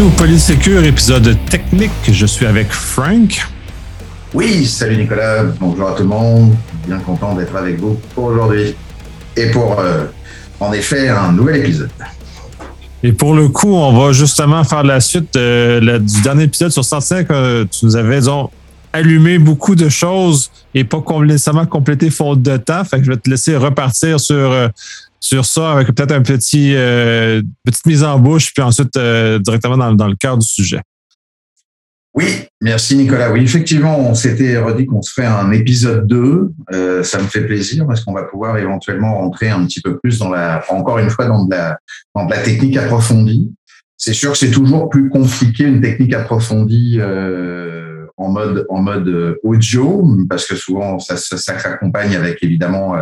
bienvenue au Polysecure, épisode technique. Je suis avec Frank. Oui, salut Nicolas, bonjour à tout le monde. Bien content d'être avec vous pour aujourd'hui. Et pour, euh, en effet, un nouvel épisode. Et pour le coup, on va justement faire la suite euh, du dernier épisode sur Sentinel que tu nous avais, disons, allumé beaucoup de choses et pas nécessairement complété faute de temps. Fait que je vais te laisser repartir sur, euh, sur ça avec peut-être un petit euh, petite mise en bouche, puis ensuite euh, directement dans, dans, le cœur du sujet. Oui, merci Nicolas. Oui, effectivement, on s'était redit qu'on se fait un épisode 2. Euh, ça me fait plaisir parce qu'on va pouvoir éventuellement rentrer un petit peu plus dans la, encore une fois, dans de la, dans de la technique approfondie. C'est sûr que c'est toujours plus compliqué une technique approfondie en mode en mode audio parce que souvent ça s'accompagne avec évidemment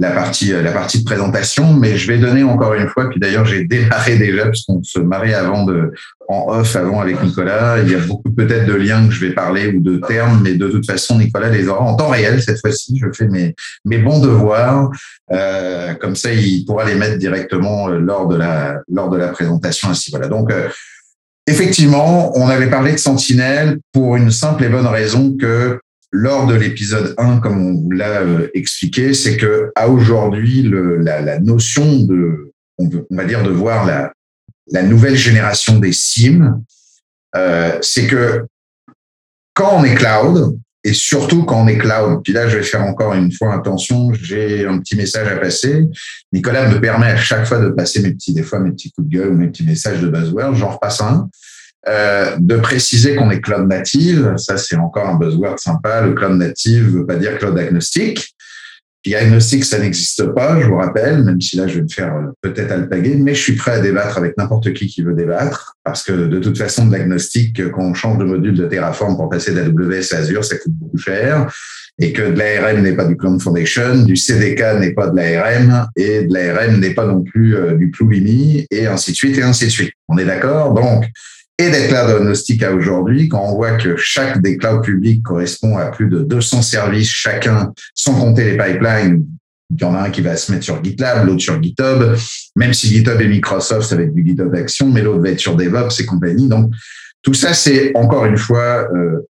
la partie euh, la partie de présentation, mais je vais donner encore une fois. Puis d'ailleurs, j'ai démarré déjà puisqu'on se marrait avant de en off avant avec Nicolas. Il y a beaucoup peut-être de liens que je vais parler ou de termes, mais de toute façon, Nicolas les aura en temps réel cette fois-ci. Je fais mes mes bons devoirs, euh, comme ça, il pourra les mettre directement euh, lors de la lors de la présentation. Ainsi voilà. Donc euh, Effectivement, on avait parlé de Sentinelle pour une simple et bonne raison que lors de l'épisode 1, comme on vous l'a euh, expliqué, c'est que à aujourd'hui, la, la, notion de, on, va dire, de voir la, la nouvelle génération des SIM, euh, c'est que quand on est cloud, et surtout quand on est cloud, puis là, je vais faire encore une fois attention, j'ai un petit message à passer. Nicolas me permet à chaque fois de passer mes petits, des fois, mes petits coups de gueule ou mes petits messages de buzzword, j'en repasse un. Euh, de préciser qu'on est cloud native, ça c'est encore un buzzword sympa. Le cloud native veut pas dire cloud agnostique. Puis agnostique, ça n'existe pas, je vous rappelle, même si là je vais me faire euh, peut-être alpaguer, mais je suis prêt à débattre avec n'importe qui qui veut débattre, parce que de toute façon, de l'agnostique, quand on change de module de Terraform pour passer d'AWS à Azure, ça coûte beaucoup cher, et que de l'ARM n'est pas du Cloud Foundation, du CDK n'est pas de l'ARM, et de l'ARM n'est pas non plus euh, du Plulimi, et ainsi de suite, et ainsi de suite. On est d'accord? Donc, et des clouds agnostiques aujourd'hui, quand on voit que chaque des clouds publics correspond à plus de 200 services chacun, sans compter les pipelines, il y en a un qui va se mettre sur GitLab, l'autre sur GitHub, même si GitHub est Microsoft, ça va être du GitHub Action, mais l'autre va être sur DevOps et compagnie. Donc, tout ça, c'est encore une fois, euh,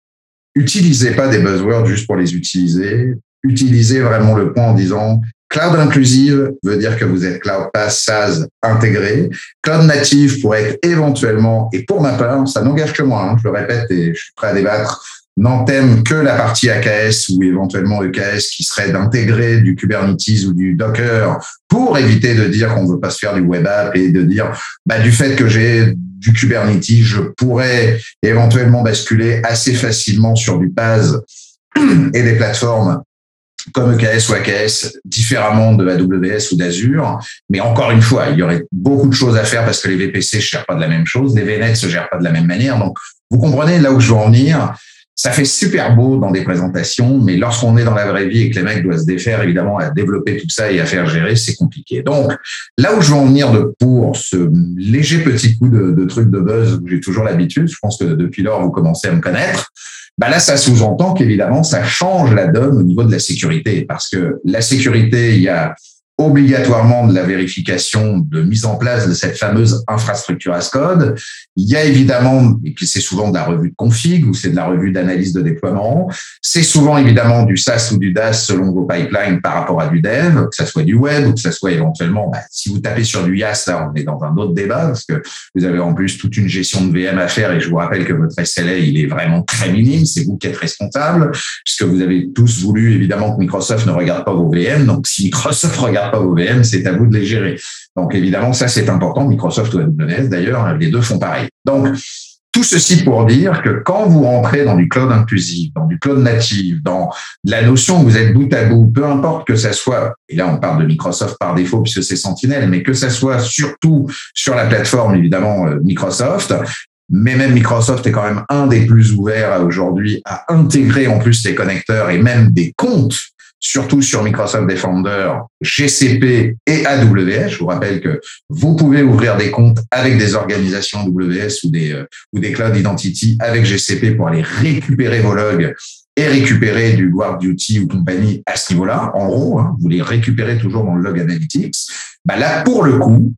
utilisez pas des buzzwords juste pour les utiliser. Utilisez vraiment le point en disant Cloud inclusive veut dire que vous êtes Cloud Pass SaaS intégré. Cloud native pour être éventuellement, et pour ma part, ça n'engage que moi, hein, je le répète et je suis prêt à débattre, n'entame que la partie AKS ou éventuellement EKS qui serait d'intégrer du Kubernetes ou du Docker pour éviter de dire qu'on ne veut pas se faire du web app et de dire bah, du fait que j'ai du Kubernetes, je pourrais éventuellement basculer assez facilement sur du PaaS et des plateformes comme EKS ou AKS différemment de AWS ou d'Azure. Mais encore une fois, il y aurait beaucoup de choses à faire parce que les VPC ne gèrent pas de la même chose, les VNet se gèrent pas de la même manière. Donc, vous comprenez là où je veux en venir. Ça fait super beau dans des présentations, mais lorsqu'on est dans la vraie vie et que les mecs doivent se défaire, évidemment, à développer tout ça et à faire gérer, c'est compliqué. Donc, là où je veux en venir de, pour ce léger petit coup de, truc de buzz j'ai toujours l'habitude, je pense que depuis lors, vous commencez à me connaître, bah là, ça sous-entend qu'évidemment, ça change la donne au niveau de la sécurité, parce que la sécurité, il y a obligatoirement de la vérification de mise en place de cette fameuse infrastructure as code. Il y a évidemment, et puis c'est souvent de la revue de config ou c'est de la revue d'analyse de déploiement. C'est souvent évidemment du SaaS ou du DAS selon vos pipelines par rapport à du dev, que ça soit du web ou que ça soit éventuellement, bah, si vous tapez sur du IaaS, là, on est dans un autre débat parce que vous avez en plus toute une gestion de VM à faire et je vous rappelle que votre SLA, il est vraiment très minime. C'est vous qui êtes responsable puisque vous avez tous voulu évidemment que Microsoft ne regarde pas vos VM. Donc, si Microsoft regarde pas vos VM, c'est à vous de les gérer. Donc évidemment, ça c'est important. Microsoft ou AWS d'ailleurs, les deux font pareil. Donc tout ceci pour dire que quand vous rentrez dans du cloud inclusif, dans du cloud natif, dans la notion où vous êtes bout à bout, peu importe que ça soit, et là on parle de Microsoft par défaut puisque c'est Sentinel, mais que ça soit surtout sur la plateforme évidemment euh, Microsoft, mais même Microsoft est quand même un des plus ouverts aujourd'hui à intégrer en plus les connecteurs et même des comptes surtout sur Microsoft Defender, GCP et AWS. Je vous rappelle que vous pouvez ouvrir des comptes avec des organisations AWS ou des, euh, ou des Cloud Identity avec GCP pour aller récupérer vos logs et récupérer du Guard Duty ou compagnie à ce niveau-là. En gros, hein, vous les récupérez toujours dans le log analytics. Bah là, pour le coup,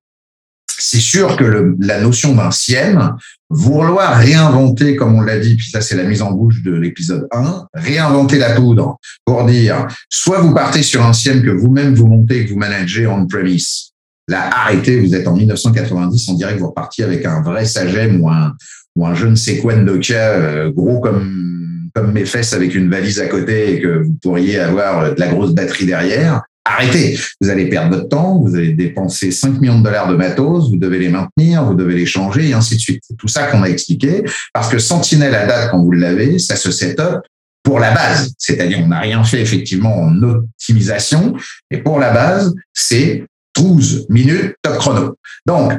c'est sûr que la notion d'un SIEM, vouloir réinventer, comme on l'a dit, puis ça c'est la mise en bouche de l'épisode 1, réinventer la poudre pour dire, soit vous partez sur un SIEM que vous-même vous montez, que vous managez on-premise. Là, arrêtez, vous êtes en 1990, on dirait que vous repartiez avec un vrai Sagem ou un, ou un je ne sais quoi de Nokia, euh, gros comme, comme mes fesses avec une valise à côté et que vous pourriez avoir de la grosse batterie derrière. Arrêtez, vous allez perdre votre temps, vous allez dépenser 5 millions de dollars de matos, vous devez les maintenir, vous devez les changer et ainsi de suite. C'est tout ça qu'on a expliqué parce que Sentinel à date, quand vous l'avez, ça se set up pour la base. C'est-à-dire, on n'a rien fait effectivement en optimisation, mais pour la base, c'est 12 minutes top chrono. Donc,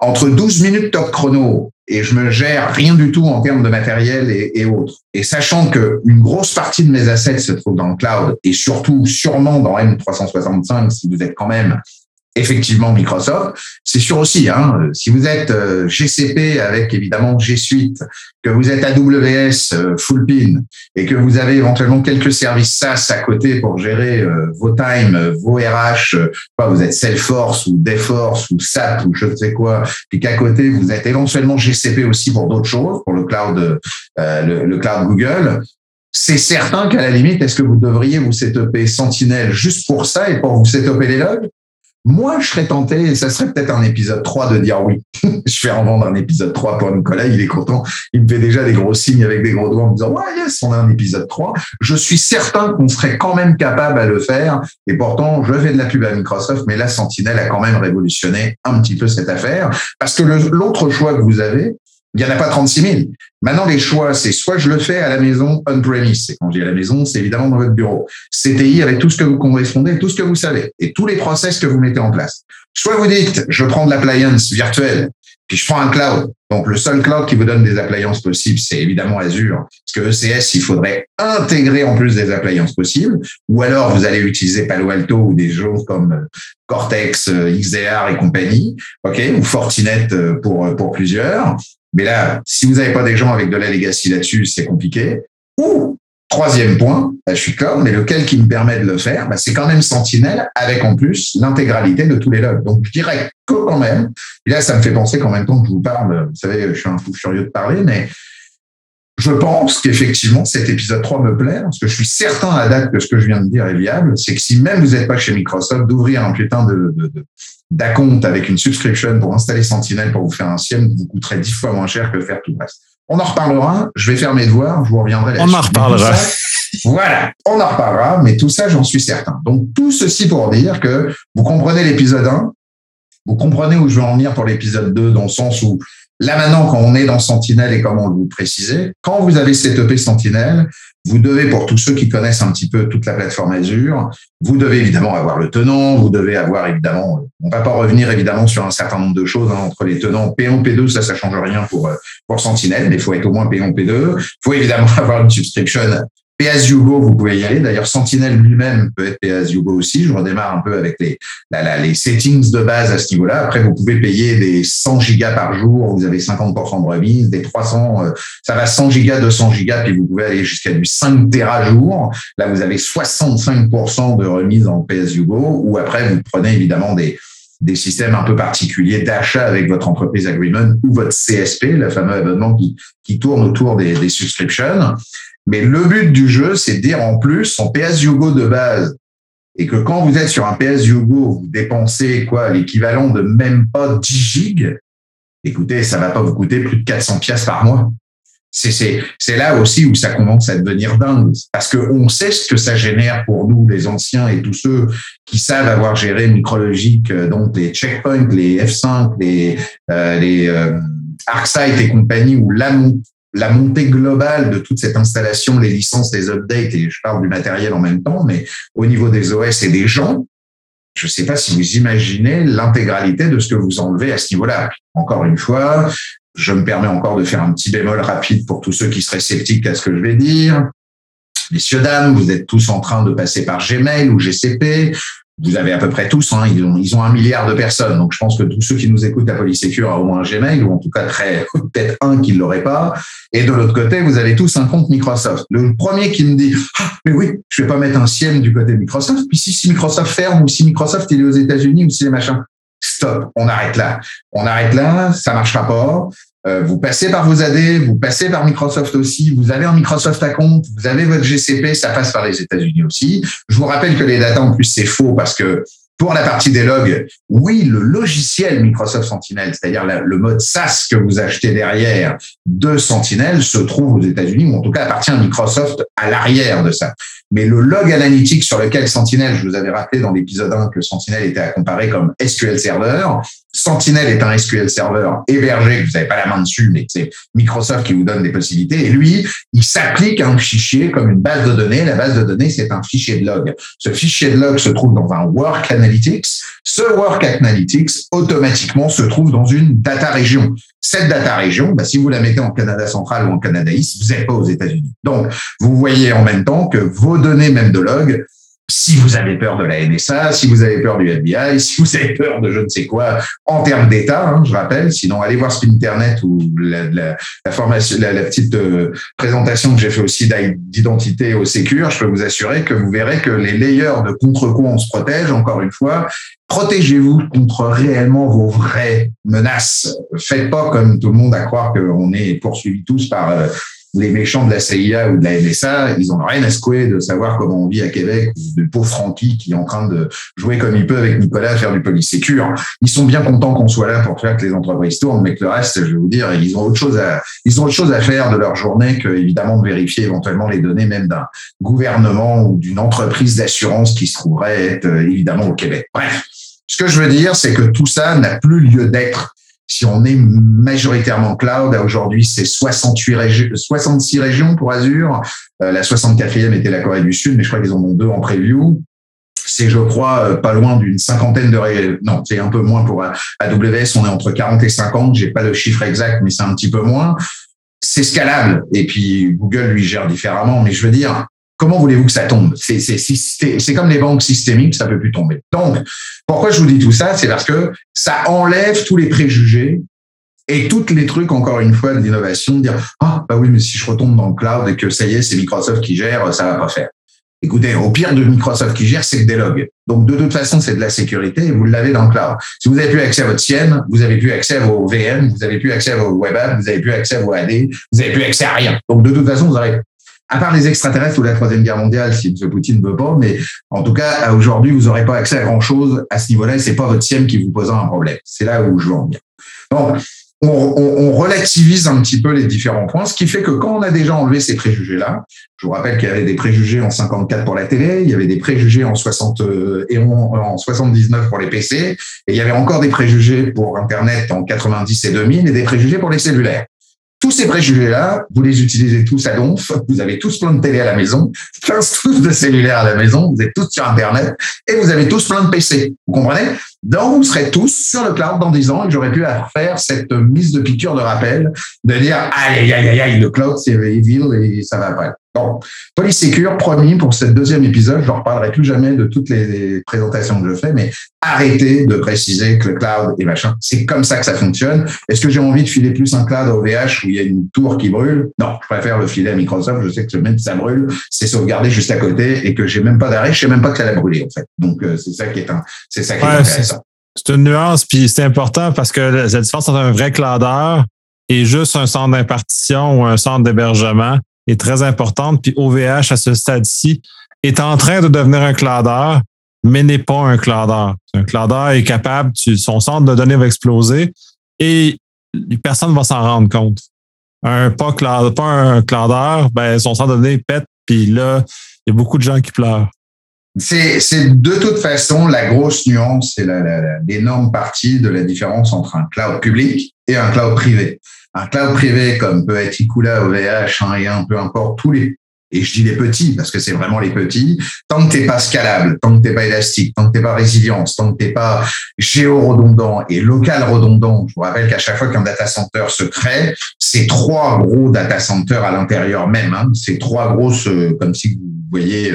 entre 12 minutes top chrono et je me gère rien du tout en termes de matériel et, autres. Et sachant que une grosse partie de mes assets se trouve dans le cloud et surtout sûrement dans M365 si vous êtes quand même effectivement Microsoft. C'est sûr aussi, hein, si vous êtes euh, GCP avec évidemment G Suite, que vous êtes AWS euh, full pin et que vous avez éventuellement quelques services SaaS à côté pour gérer euh, vos times, vos RH, vous êtes Salesforce ou Dayforce ou SAP ou je ne sais quoi, puis qu'à côté vous êtes éventuellement GCP aussi pour d'autres choses, pour le cloud, le cloud Google c'est certain qu'à la limite, est-ce que vous devriez vous setuper Sentinel juste pour ça et pour vous setuper les logs? Moi, je serais tenté, et ça serait peut-être un épisode 3 de dire oui. je vais en vendre un épisode 3 pour Nicolas, il est content. Il me fait déjà des gros signes avec des gros doigts en me disant, ouais, yes, on a un épisode 3. Je suis certain qu'on serait quand même capable à le faire. Et pourtant, je fais de la pub à Microsoft, mais la Sentinelle a quand même révolutionné un petit peu cette affaire. Parce que l'autre choix que vous avez, il n'y en a pas 36 000. Maintenant, les choix, c'est soit je le fais à la maison on-premise. Et quand je dis à la maison, c'est évidemment dans votre bureau. CTI avec tout ce que vous correspondez, tout ce que vous savez et tous les process que vous mettez en place. Soit vous dites, je prends de l'appliance virtuelle, puis je prends un cloud. Donc, le seul cloud qui vous donne des appliances possibles, c'est évidemment Azure. Parce que ECS, il faudrait intégrer en plus des appliances possibles. Ou alors, vous allez utiliser Palo Alto ou des choses comme Cortex, XDR et compagnie. OK? Ou Fortinet euh, pour, pour plusieurs. Mais là, si vous n'avez pas des gens avec de la legacy là-dessus, c'est compliqué. Ou, troisième point, je suis comme, mais lequel qui me permet de le faire, bah, c'est quand même Sentinel avec en plus l'intégralité de tous les logs. Donc, je dirais que quand même, et là, ça me fait penser qu'en même temps que je vous parle, vous savez, je suis un fou furieux de parler, mais je pense qu'effectivement, cet épisode 3 me plaît, parce que je suis certain à date que ce que je viens de dire est viable. C'est que si même vous n'êtes pas chez Microsoft, d'ouvrir un putain de, d'acompte avec une subscription pour installer Sentinel pour vous faire un SIEM vous coûterait dix fois moins cher que faire tout le reste. On en reparlera. Je vais faire mes devoirs. Je vous reviendrai là On en reparlera. voilà. On en reparlera. Mais tout ça, j'en suis certain. Donc, tout ceci pour dire que vous comprenez l'épisode 1. Vous comprenez où je veux en venir pour l'épisode 2 dans le sens où Là maintenant, quand on est dans Sentinel et comme on vous précisait, quand vous avez setupé Sentinel, vous devez, pour tous ceux qui connaissent un petit peu toute la plateforme Azure, vous devez évidemment avoir le tenant, vous devez avoir évidemment, on va pas revenir évidemment sur un certain nombre de choses hein, entre les tenants P1, P2, ça, ça change rien pour euh, pour Sentinel, mais il faut être au moins P1, P2. Il faut évidemment avoir une subscription Pay as you go, vous pouvez y aller. D'ailleurs, Sentinel lui-même peut être Pay as you go aussi. Je redémarre un peu avec les, les settings de base à ce niveau-là. Après, vous pouvez payer des 100 gigas par jour. Vous avez 50% de remise, des 300, euh, ça va 100 gigas, 200 gigas, puis vous pouvez aller jusqu'à du 5 Tera jour. Là, vous avez 65% de remise en Pay as you go. Ou après, vous prenez évidemment des, des systèmes un peu particuliers d'achat avec votre entreprise agreement ou votre CSP, le fameux abonnement qui, qui tourne autour des, des subscriptions. Mais le but du jeu, c'est de dire en plus son PS Yugo de base et que quand vous êtes sur un PS Yugo, vous dépensez quoi l'équivalent de même pas 10 gigs. Écoutez, ça va pas vous coûter plus de 400 pièces par mois. C'est là aussi où ça commence à devenir dingue parce que on sait ce que ça génère pour nous les anciens et tous ceux qui savent avoir géré micrologique euh, donc les checkpoints, les F5, les euh, les euh, ArcSight et compagnie où la la montée globale de toute cette installation, les licences, les updates, et je parle du matériel en même temps, mais au niveau des OS et des gens, je ne sais pas si vous imaginez l'intégralité de ce que vous enlevez à ce niveau-là. Encore une fois, je me permets encore de faire un petit bémol rapide pour tous ceux qui seraient sceptiques à ce que je vais dire. Messieurs, dames, vous êtes tous en train de passer par Gmail ou GCP vous avez à peu près tous, hein, ils, ont, ils ont un milliard de personnes. Donc, je pense que tous ceux qui nous écoutent, la police sécure a au moins un Gmail, ou en tout cas très peut-être un qui ne l'aurait pas. Et de l'autre côté, vous avez tous un compte Microsoft. Le premier qui me dit, ah, mais oui, je vais pas mettre un SIEM du côté de Microsoft. Puis si, si Microsoft ferme, ou si Microsoft est aux États-Unis, ou si les machins. stop, on arrête là. On arrête là, ça marchera pas. Euh, vous passez par vos AD, vous passez par Microsoft aussi, vous avez un Microsoft à compte, vous avez votre GCP, ça passe par les États-Unis aussi. Je vous rappelle que les datas en plus c'est faux parce que pour la partie des logs, oui, le logiciel Microsoft Sentinel, c'est-à-dire le mode SaaS que vous achetez derrière de Sentinel, se trouve aux États-Unis, ou en tout cas appartient à Microsoft à l'arrière de ça. Mais le log analytique sur lequel Sentinel, je vous avais rappelé dans l'épisode 1 que Sentinel était à comparer comme SQL Server, Sentinel est un SQL Server hébergé, que vous n'avez pas la main dessus, mais c'est Microsoft qui vous donne des possibilités. Et lui, il s'applique à un fichier comme une base de données. La base de données, c'est un fichier de log. Ce fichier de log se trouve dans un Work Analytics. Ce Work Analytics, automatiquement, se trouve dans une data région. Cette data région, bah, si vous la mettez en Canada central ou en Canada East, vous n'êtes pas aux États-Unis. Donc, vous voyez en même temps que vos données, même de log, si vous avez peur de la NSA, si vous avez peur du FBI, si vous avez peur de je ne sais quoi en termes d'État, hein, je rappelle. Sinon, allez voir sur Internet ou la, formation, la, petite euh, présentation que j'ai fait aussi d'identité au Sécure. Je peux vous assurer que vous verrez que les layers de contre quoi on se protège. Encore une fois, protégez-vous contre réellement vos vraies menaces. Faites pas comme tout le monde à croire qu'on est poursuivis tous par euh, les méchants de la CIA ou de la NSA, ils ont rien à secouer de savoir comment on vit à Québec, ou le pauvre Francky qui est en train de jouer comme il peut avec Nicolas faire du police sécure. Ils sont bien contents qu'on soit là pour faire que les entreprises tournent, mais que le reste, je vais vous dire, ils ont autre chose à, ils ont autre chose à faire de leur journée que, évidemment, de vérifier éventuellement les données même d'un gouvernement ou d'une entreprise d'assurance qui se trouverait euh, évidemment, au Québec. Bref. Ce que je veux dire, c'est que tout ça n'a plus lieu d'être si on est majoritairement cloud, aujourd'hui, c'est 68 régions, 66 régions pour Azure. Euh, la 64e était la Corée du Sud, mais je crois qu'ils en ont deux en preview. C'est, je crois, euh, pas loin d'une cinquantaine de régions. Non, c'est un peu moins pour AWS. On est entre 40 et 50. J'ai pas le chiffre exact, mais c'est un petit peu moins. C'est scalable. Et puis, Google lui gère différemment. Mais je veux dire, comment voulez-vous que ça tombe? C'est comme les banques systémiques, ça peut plus tomber. Donc, pourquoi je vous dis tout ça? C'est parce que ça enlève tous les préjugés et tous les trucs, encore une fois, d'innovation, de dire ah bah oui, mais si je retombe dans le cloud et que ça y est, c'est Microsoft qui gère, ça va pas faire. Écoutez, au pire de Microsoft qui gère, c'est le délog. Donc, de toute façon, c'est de la sécurité et vous l'avez dans le cloud. Si vous avez plus accès à votre sienne, vous avez plus accès à vos VM, vous avez plus accès à vos web apps, vous avez plus accès à vos AD, vous avez plus accès à rien. Donc, de toute façon, vous aurez à part les extraterrestres ou la troisième guerre mondiale, si M. Poutine ne veut pas, mais en tout cas, aujourd'hui, vous n'aurez pas accès à grand chose à ce niveau-là et c'est pas votre SIEM qui vous posera un problème. C'est là où je veux en venir. Donc, on, relativise un petit peu les différents points, ce qui fait que quand on a déjà enlevé ces préjugés-là, je vous rappelle qu'il y avait des préjugés en 54 pour la télé, il y avait des préjugés en 60 euh, en 79 pour les PC, et il y avait encore des préjugés pour Internet en 90 et 2000 et des préjugés pour les cellulaires. Tous ces préjugés-là, vous les utilisez tous à donf, vous avez tous plein de télé à la maison, tous de cellulaires à la maison, vous êtes tous sur Internet et vous avez tous plein de PC. Vous comprenez? Donc, vous serez tous sur le cloud dans 10 ans et j'aurais pu faire cette mise de piqûre de rappel de dire aïe, aïe, aïe, aïe, le cloud, c'est evil et ça va pas. Bon, Polysecure, promis, pour ce deuxième épisode, je ne reparlerai plus jamais de toutes les présentations que je fais, mais arrêtez de préciser que le cloud est machin. C'est comme ça que ça fonctionne. Est-ce que j'ai envie de filer plus un cloud à OVH où il y a une tour qui brûle? Non, je préfère le filer à Microsoft. Je sais que même si ça brûle, c'est sauvegardé juste à côté et que j'ai même pas d'arrêt. Je sais même pas que ça a brûlé, en fait. Donc, euh, c'est ça qui est, un, c'est ça qui est intéressant. C'est une nuance, puis c'est important parce que la différence entre un vrai cloudeur et juste un centre d'impartition ou un centre d'hébergement, est très importante. Puis OVH, à ce stade-ci, est en train de devenir un cloudeur, mais n'est pas un cloudeur. Un cloudeur est capable, son centre de données va exploser et personne ne va s'en rendre compte. Un pas, cloud, pas un cloudeur, ben, son centre de données pète, puis là, il y a beaucoup de gens qui pleurent. C'est, de toute façon la grosse nuance, c'est l'énorme partie de la différence entre un cloud public et un cloud privé. Un cloud privé comme peut être Ikula, OVH, 1 peu importe, tous les, et je dis les petits parce que c'est vraiment les petits, tant que t'es pas scalable, tant que t'es pas élastique, tant que t'es pas résilient, tant que t'es pas géo-redondant et local redondant, je vous rappelle qu'à chaque fois qu'un data center se crée, c'est trois gros data centers à l'intérieur même, hein, c'est trois grosses, euh, comme si vous voyez,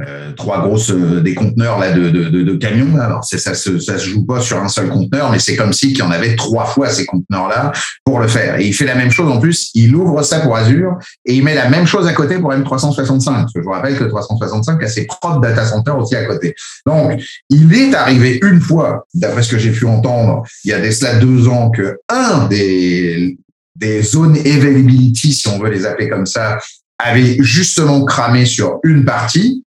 euh, trois grosses euh, des conteneurs là de, de, de, camions. Alors c'est ça, se, ça se joue pas sur un seul conteneur, mais c'est comme si qu'il y en avait trois fois ces conteneurs là pour le faire. Et il fait la même chose en plus. Il ouvre ça pour Azure et il met la même chose à côté pour M365. Parce que je vous rappelle que 365 a ses propres data centers aussi à côté. Donc il est arrivé une fois, d'après ce que j'ai pu entendre, il y a des cela deux ans, que un des des zones availability, si on veut les appeler comme ça, avait justement cramé sur une partie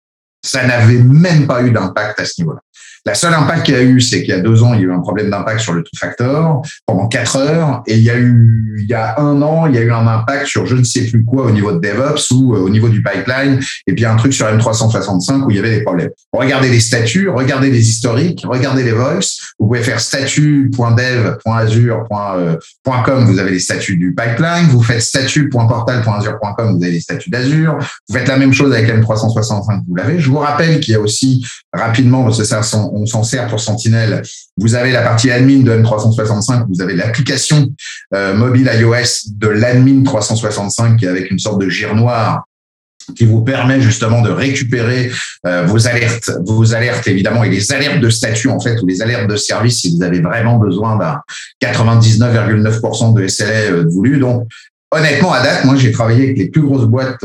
ça n'avait même pas eu d'impact à ce niveau-là. La seule impact qu'il y a eu, c'est qu'il y a deux ans, il y a eu un problème d'impact sur le two factor pendant quatre heures, et il y a eu, il y a un an, il y a eu un impact sur je ne sais plus quoi au niveau de DevOps ou euh, au niveau du pipeline, et puis un truc sur M365 où il y avait des problèmes. Regardez les statuts, regardez les historiques, regardez les voices. Vous pouvez faire statut.dev.azure.com, vous avez les statuts du pipeline. Vous faites statut.portal.azure.com, vous avez les statuts d'Azure. Vous faites la même chose avec M365, vous l'avez. Je vous rappelle qu'il y a aussi rapidement, parce que ça, s'en sert pour Sentinel. Vous avez la partie admin de M365, vous avez l'application euh, mobile iOS de l'admin 365 qui est avec une sorte de gire noir qui vous permet justement de récupérer euh, vos alertes, vos alertes évidemment et les alertes de statut en fait ou les alertes de service si vous avez vraiment besoin d'un 99,9% de SLA euh, voulu. Donc honnêtement à date, moi j'ai travaillé avec les plus grosses boîtes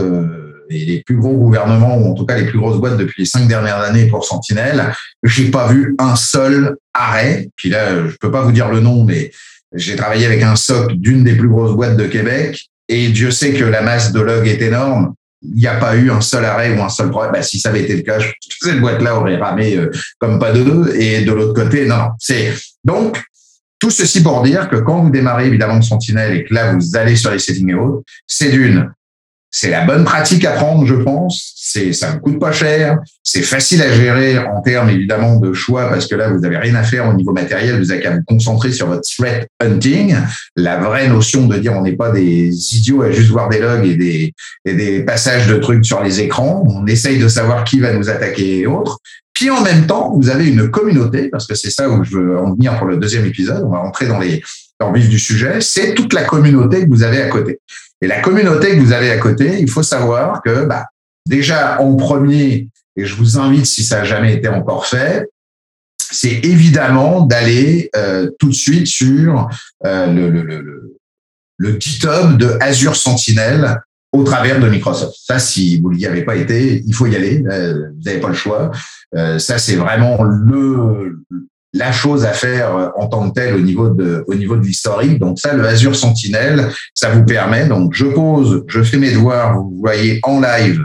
les plus gros gouvernements, ou en tout cas les plus grosses boîtes depuis les cinq dernières années pour Sentinelle, j'ai pas vu un seul arrêt. Puis là, je peux pas vous dire le nom, mais j'ai travaillé avec un SOC d'une des plus grosses boîtes de Québec, et Dieu sait que la masse de logs est énorme. Il n'y a pas eu un seul arrêt ou un seul problème. Bah, si ça avait été le cas, cette boîte-là aurait ramé euh, comme pas deux. Et de l'autre côté, non. C'est donc tout ceci pour dire que quand vous démarrez évidemment Sentinelle et que là vous allez sur les settings et autres, c'est d'une c'est la bonne pratique à prendre, je pense. C'est, ça ne coûte pas cher. C'est facile à gérer en termes évidemment de choix parce que là, vous n'avez rien à faire au niveau matériel. Vous avez qu'à vous concentrer sur votre threat hunting. La vraie notion de dire on n'est pas des idiots à juste voir des logs et des, et des passages de trucs sur les écrans. On essaye de savoir qui va nous attaquer et autres. Puis en même temps, vous avez une communauté parce que c'est ça où je veux en venir pour le deuxième épisode. On va rentrer dans les, dans le vif du sujet. C'est toute la communauté que vous avez à côté. Et la communauté que vous avez à côté, il faut savoir que bah, déjà en premier, et je vous invite si ça n'a jamais été encore fait, c'est évidemment d'aller euh, tout de suite sur euh, le, le, le, le GitHub de Azure Sentinel au travers de Microsoft. Ça, si vous n'y avez pas été, il faut y aller. Euh, vous n'avez pas le choix. Euh, ça, c'est vraiment le, la chose à faire euh, en tant que telle au niveau de au niveau de l'historique. Donc ça, le Azure Sentinel, ça vous permet. Donc je pose, je fais mes devoirs. Vous voyez en live,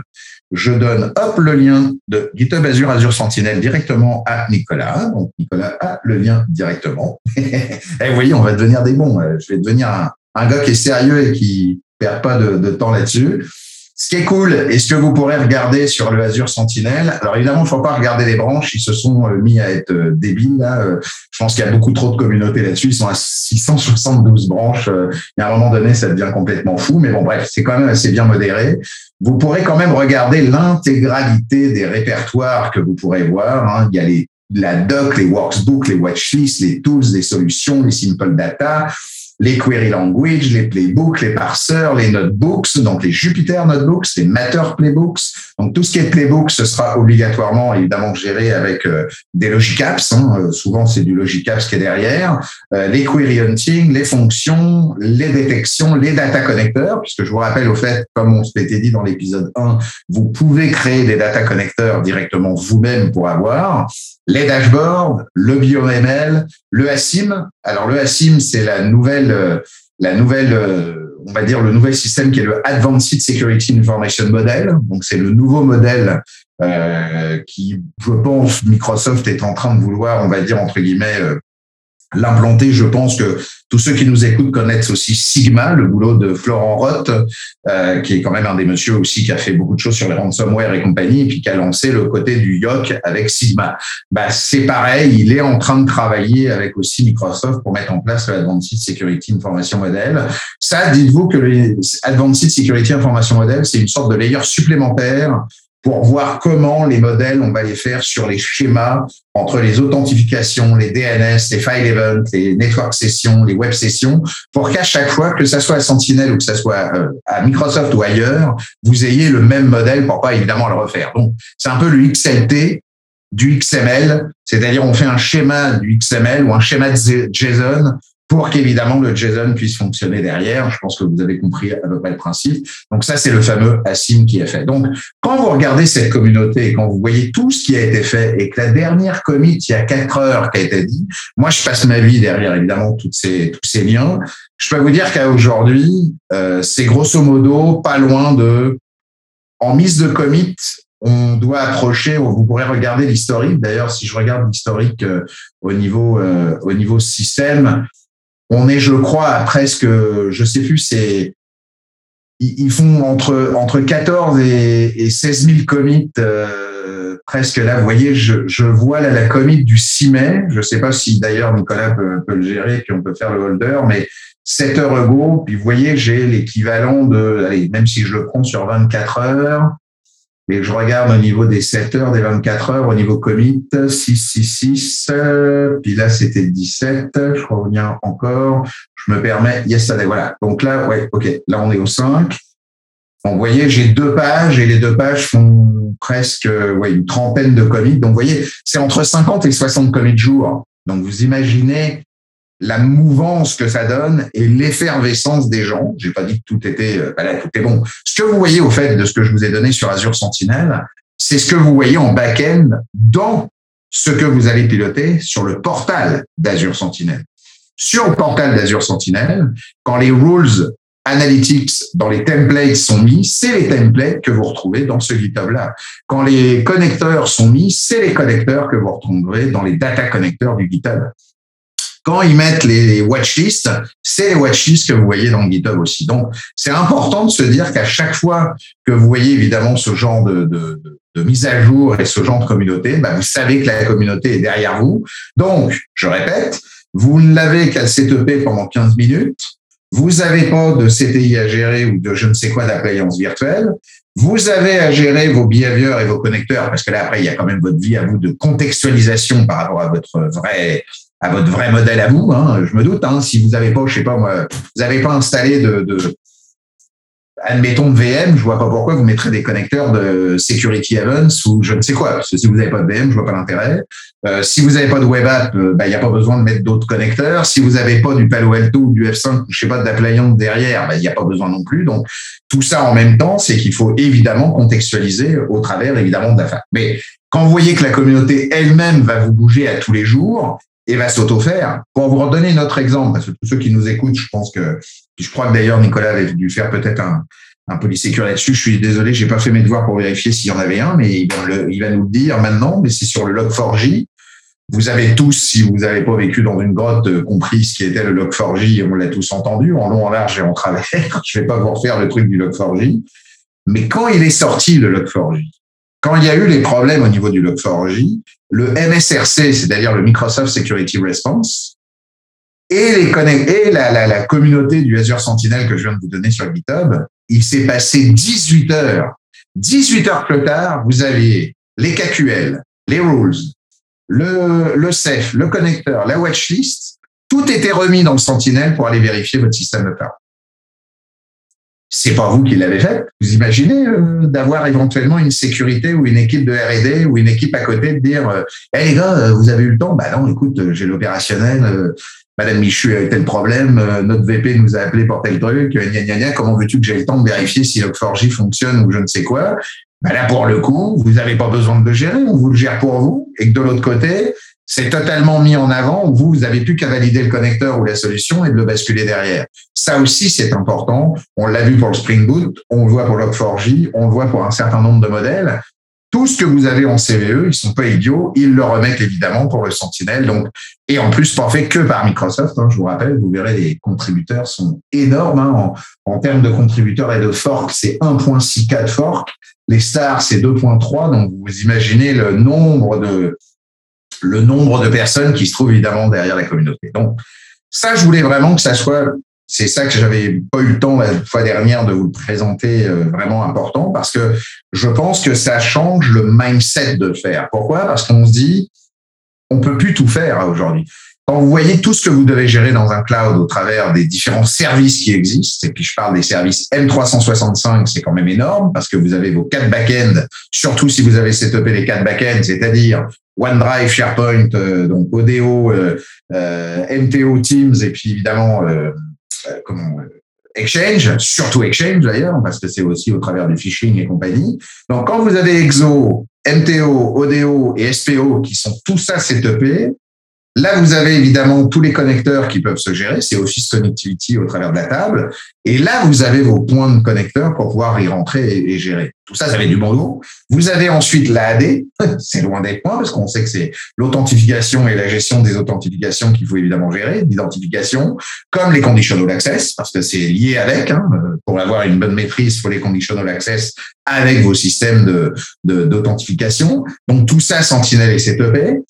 je donne hop le lien de GitHub Azure Azure Sentinel directement à Nicolas. Donc Nicolas a le lien directement. et vous voyez, on va devenir des bons. Je vais devenir un, gars qui est sérieux et qui perd pas de temps là-dessus. Ce qui est cool, et ce que vous pourrez regarder sur le Azure Sentinel, alors évidemment, il ne faut pas regarder les branches, ils se sont euh, mis à être euh, débiles. Là. Euh, je pense qu'il y a beaucoup trop de communautés là-dessus, ils sont à 672 branches. Et à un moment donné, ça devient complètement fou, mais bon, bref, c'est quand même assez bien modéré. Vous pourrez quand même regarder l'intégralité des répertoires que vous pourrez voir. Hein. Il y a la doc, les workbooks, les watchlists, les tools, les solutions, les simple data les query language, les playbooks, les parseurs, les notebooks, donc les Jupyter notebooks, les Matter playbooks. Donc tout ce qui est playbook, ce sera obligatoirement évidemment géré avec euh, des logic apps. Hein. Euh, souvent c'est du logic apps qui est derrière. Euh, les query hunting, les fonctions, les détections, les data connectors, puisque je vous rappelle au fait, comme on s'était dit dans l'épisode 1, vous pouvez créer des data connectors directement vous-même pour avoir les dashboards, le BioML, le ASIM. Alors le ASIM, c'est la nouvelle, euh, la nouvelle, euh, on va dire le nouvel système qui est le Advanced Security Information Model. Donc c'est le nouveau modèle euh, qui, je pense, Microsoft est en train de vouloir, on va dire entre guillemets, l'implanter. Je pense que tous ceux qui nous écoutent connaissent aussi Sigma, le boulot de Florent Roth, euh, qui est quand même un des messieurs aussi qui a fait beaucoup de choses sur les ransomware et compagnie, et puis qui a lancé le côté du YOC avec Sigma. Bah, c'est pareil, il est en train de travailler avec aussi Microsoft pour mettre en place le Advanced Security Information Model. Ça, dites-vous que le Advanced Security Information Model, c'est une sorte de layer supplémentaire pour voir comment les modèles, on va les faire sur les schémas entre les authentifications, les DNS, les file events, les network sessions, les web sessions, pour qu'à chaque fois, que ça soit à Sentinel ou que ça soit euh, à Microsoft ou ailleurs, vous ayez le même modèle pour pas évidemment le refaire. Donc, c'est un peu le XLT du XML, c'est-à-dire on fait un schéma du XML ou un schéma de JSON pour qu'évidemment le JSON puisse fonctionner derrière. Je pense que vous avez compris à peu près le principe. Donc ça, c'est le fameux ASIM qui est fait. Donc, quand vous regardez cette communauté et quand vous voyez tout ce qui a été fait et que la dernière commit, il y a quatre heures qui a été dit, moi, je passe ma vie derrière, évidemment, toutes ces, tous ces liens. Je peux vous dire qu'à aujourd'hui, euh, c'est grosso modo pas loin de, en mise de commit, on doit approcher, vous pourrez regarder l'historique. D'ailleurs, si je regarde l'historique euh, au niveau euh, au niveau système, on est, je crois, à presque, je sais plus, c'est ils font entre entre 14 et, et 16 000 commits presque là. Vous voyez, je, je vois là la commit du 6 mai. Je sais pas si d'ailleurs Nicolas peut, peut, le gérer puis on peut faire le holder, mais 7 heures ago. Puis vous voyez, j'ai l'équivalent de, allez, même si je le prends sur 24 heures, et je regarde au niveau des 7 heures, des 24 heures, au niveau commit, 6, 6, 6, puis là c'était 17, je reviens encore, je me permets, yes, voilà. Donc là, ouais, ok, là on est au 5. Donc, vous voyez, j'ai deux pages et les deux pages font presque ouais, une trentaine de commits. Donc, vous voyez, c'est entre 50 et 60 commits jour. Donc, vous imaginez la mouvance que ça donne et l'effervescence des gens. J'ai pas dit que tout était, euh, là, tout est bon. Ce que vous voyez au fait de ce que je vous ai donné sur Azure Sentinel, c'est ce que vous voyez en back-end dans ce que vous allez piloter sur le portal d'Azure Sentinel. Sur le portal d'Azure Sentinel, quand les rules analytics dans les templates sont mis, c'est les templates que vous retrouvez dans ce GitHub-là. Quand les connecteurs sont mis, c'est les connecteurs que vous retrouverez dans les data connecteurs du GitHub. Quand ils mettent les watchlists, c'est les watchlists que vous voyez dans GitHub aussi. Donc, c'est important de se dire qu'à chaque fois que vous voyez évidemment ce genre de, de, de, mise à jour et ce genre de communauté, bah, vous savez que la communauté est derrière vous. Donc, je répète, vous ne l'avez qu'à setuper pendant 15 minutes. Vous n'avez pas de CTI à gérer ou de je ne sais quoi d'appliance virtuelle. Vous avez à gérer vos behaviors et vos connecteurs, parce que là, après, il y a quand même votre vie à vous de contextualisation par rapport à votre vrai à votre vrai modèle à vous. Hein, je me doute, hein, si vous n'avez pas, je sais pas moi, vous n'avez pas installé de, admettons de VM, je vois pas pourquoi vous mettrez des connecteurs de security events ou je ne sais quoi. Parce que si vous n'avez pas de VM, je vois pas l'intérêt. Euh, si vous n'avez pas de web app, euh, bah, il n'y a pas besoin de mettre d'autres connecteurs. Si vous n'avez pas du Palo Alto ou du F5, je sais pas, d'appliance derrière, bah, il n'y a pas besoin non plus. Donc, tout ça en même temps, c'est qu'il faut évidemment contextualiser au travers, évidemment, de la Mais quand vous voyez que la communauté elle-même va vous bouger à tous les jours, et va s'auto-faire. Pour vous redonner notre exemple, parce que tous ceux qui nous écoutent, je pense que, je crois que d'ailleurs Nicolas avait dû faire peut-être un, un là-dessus. Je suis désolé, j'ai pas fait mes devoirs pour vérifier s'il y en avait un, mais il va, le, il va nous le dire maintenant. Mais c'est sur le Log4j. Vous avez tous, si vous n'avez pas vécu dans une grotte, euh, compris ce qui était le Log4j. On l'a tous entendu en long, en large et en travers. je vais pas vous refaire le truc du Log4j. Mais quand il est sorti, le Log4j, quand il y a eu les problèmes au niveau du Log4j, le MSRC, c'est-à-dire le Microsoft Security Response, et, la, communauté du Azure Sentinel que je viens de vous donner sur GitHub, il s'est passé 18 heures. 18 heures plus tard, vous aviez les KQL, les rules, le, CEF, le connecteur, la watchlist, tout était remis dans le Sentinel pour aller vérifier votre système de cloud c'est pas vous qui l'avez fait. Vous imaginez euh, d'avoir éventuellement une sécurité ou une équipe de R&D ou une équipe à côté de dire euh, hey les gars, euh, vous avez eu le temps? Bah non, écoute, j'ai l'opérationnel. Madame Michu a eu tel problème, notre VP nous a appelé pour tel truc, gna gna gna, comment veux-tu que j'ai le temps de vérifier si Log4j fonctionne ou je ne sais quoi? Bah Là, pour le coup, vous n'avez pas besoin de le gérer, on vous le gère pour vous. Et que de l'autre côté, c'est totalement mis en avant. Vous, vous avez plus qu'à valider le connecteur ou la solution et de le basculer derrière. Ça aussi, c'est important. On l'a vu pour le Spring Boot, on le voit pour Log4j, on le voit pour un certain nombre de modèles. Tout ce que vous avez en CVE, ils sont pas idiots. Ils le remettent évidemment pour le Sentinel. Donc, et en plus, pas fait que par Microsoft. Hein, je vous rappelle, vous verrez, les contributeurs sont énormes hein, en, en, termes de contributeurs et de fork. C'est 1.64 fork. Les stars, c'est 2.3. Donc, vous imaginez le nombre de le nombre de personnes qui se trouvent évidemment derrière la communauté. Donc, ça, je voulais vraiment que ça soit c'est ça que j'avais pas eu le temps la fois dernière de vous présenter euh, vraiment important parce que je pense que ça change le mindset de faire. Pourquoi? Parce qu'on se dit, on peut plus tout faire aujourd'hui. Quand vous voyez tout ce que vous devez gérer dans un cloud au travers des différents services qui existent, et puis je parle des services M365, c'est quand même énorme parce que vous avez vos quatre back-ends, surtout si vous avez setupé les quatre back-ends, c'est-à-dire OneDrive, SharePoint, euh, donc ODO, euh, euh MTO, Teams, et puis évidemment euh, comment Exchange, surtout Exchange d'ailleurs, parce que c'est aussi au travers du phishing et compagnie. Donc quand vous avez Exo, MTO, ODO et SPO qui sont tout ça setupé, Là, vous avez évidemment tous les connecteurs qui peuvent se gérer, c'est Office Connectivity au travers de la table. Et là, vous avez vos points de connecteurs pour pouvoir y rentrer et, gérer. Tout ça, ça fait du bon lot. Vous avez ensuite l'AD, c'est loin d'être moins parce qu'on sait que c'est l'authentification et la gestion des authentifications qu'il faut évidemment gérer, l'identification, comme les conditional access, parce que c'est lié avec. Hein, pour avoir une bonne maîtrise, il faut les conditional access avec vos systèmes de d'authentification. Donc tout ça, Sentinel et CTP.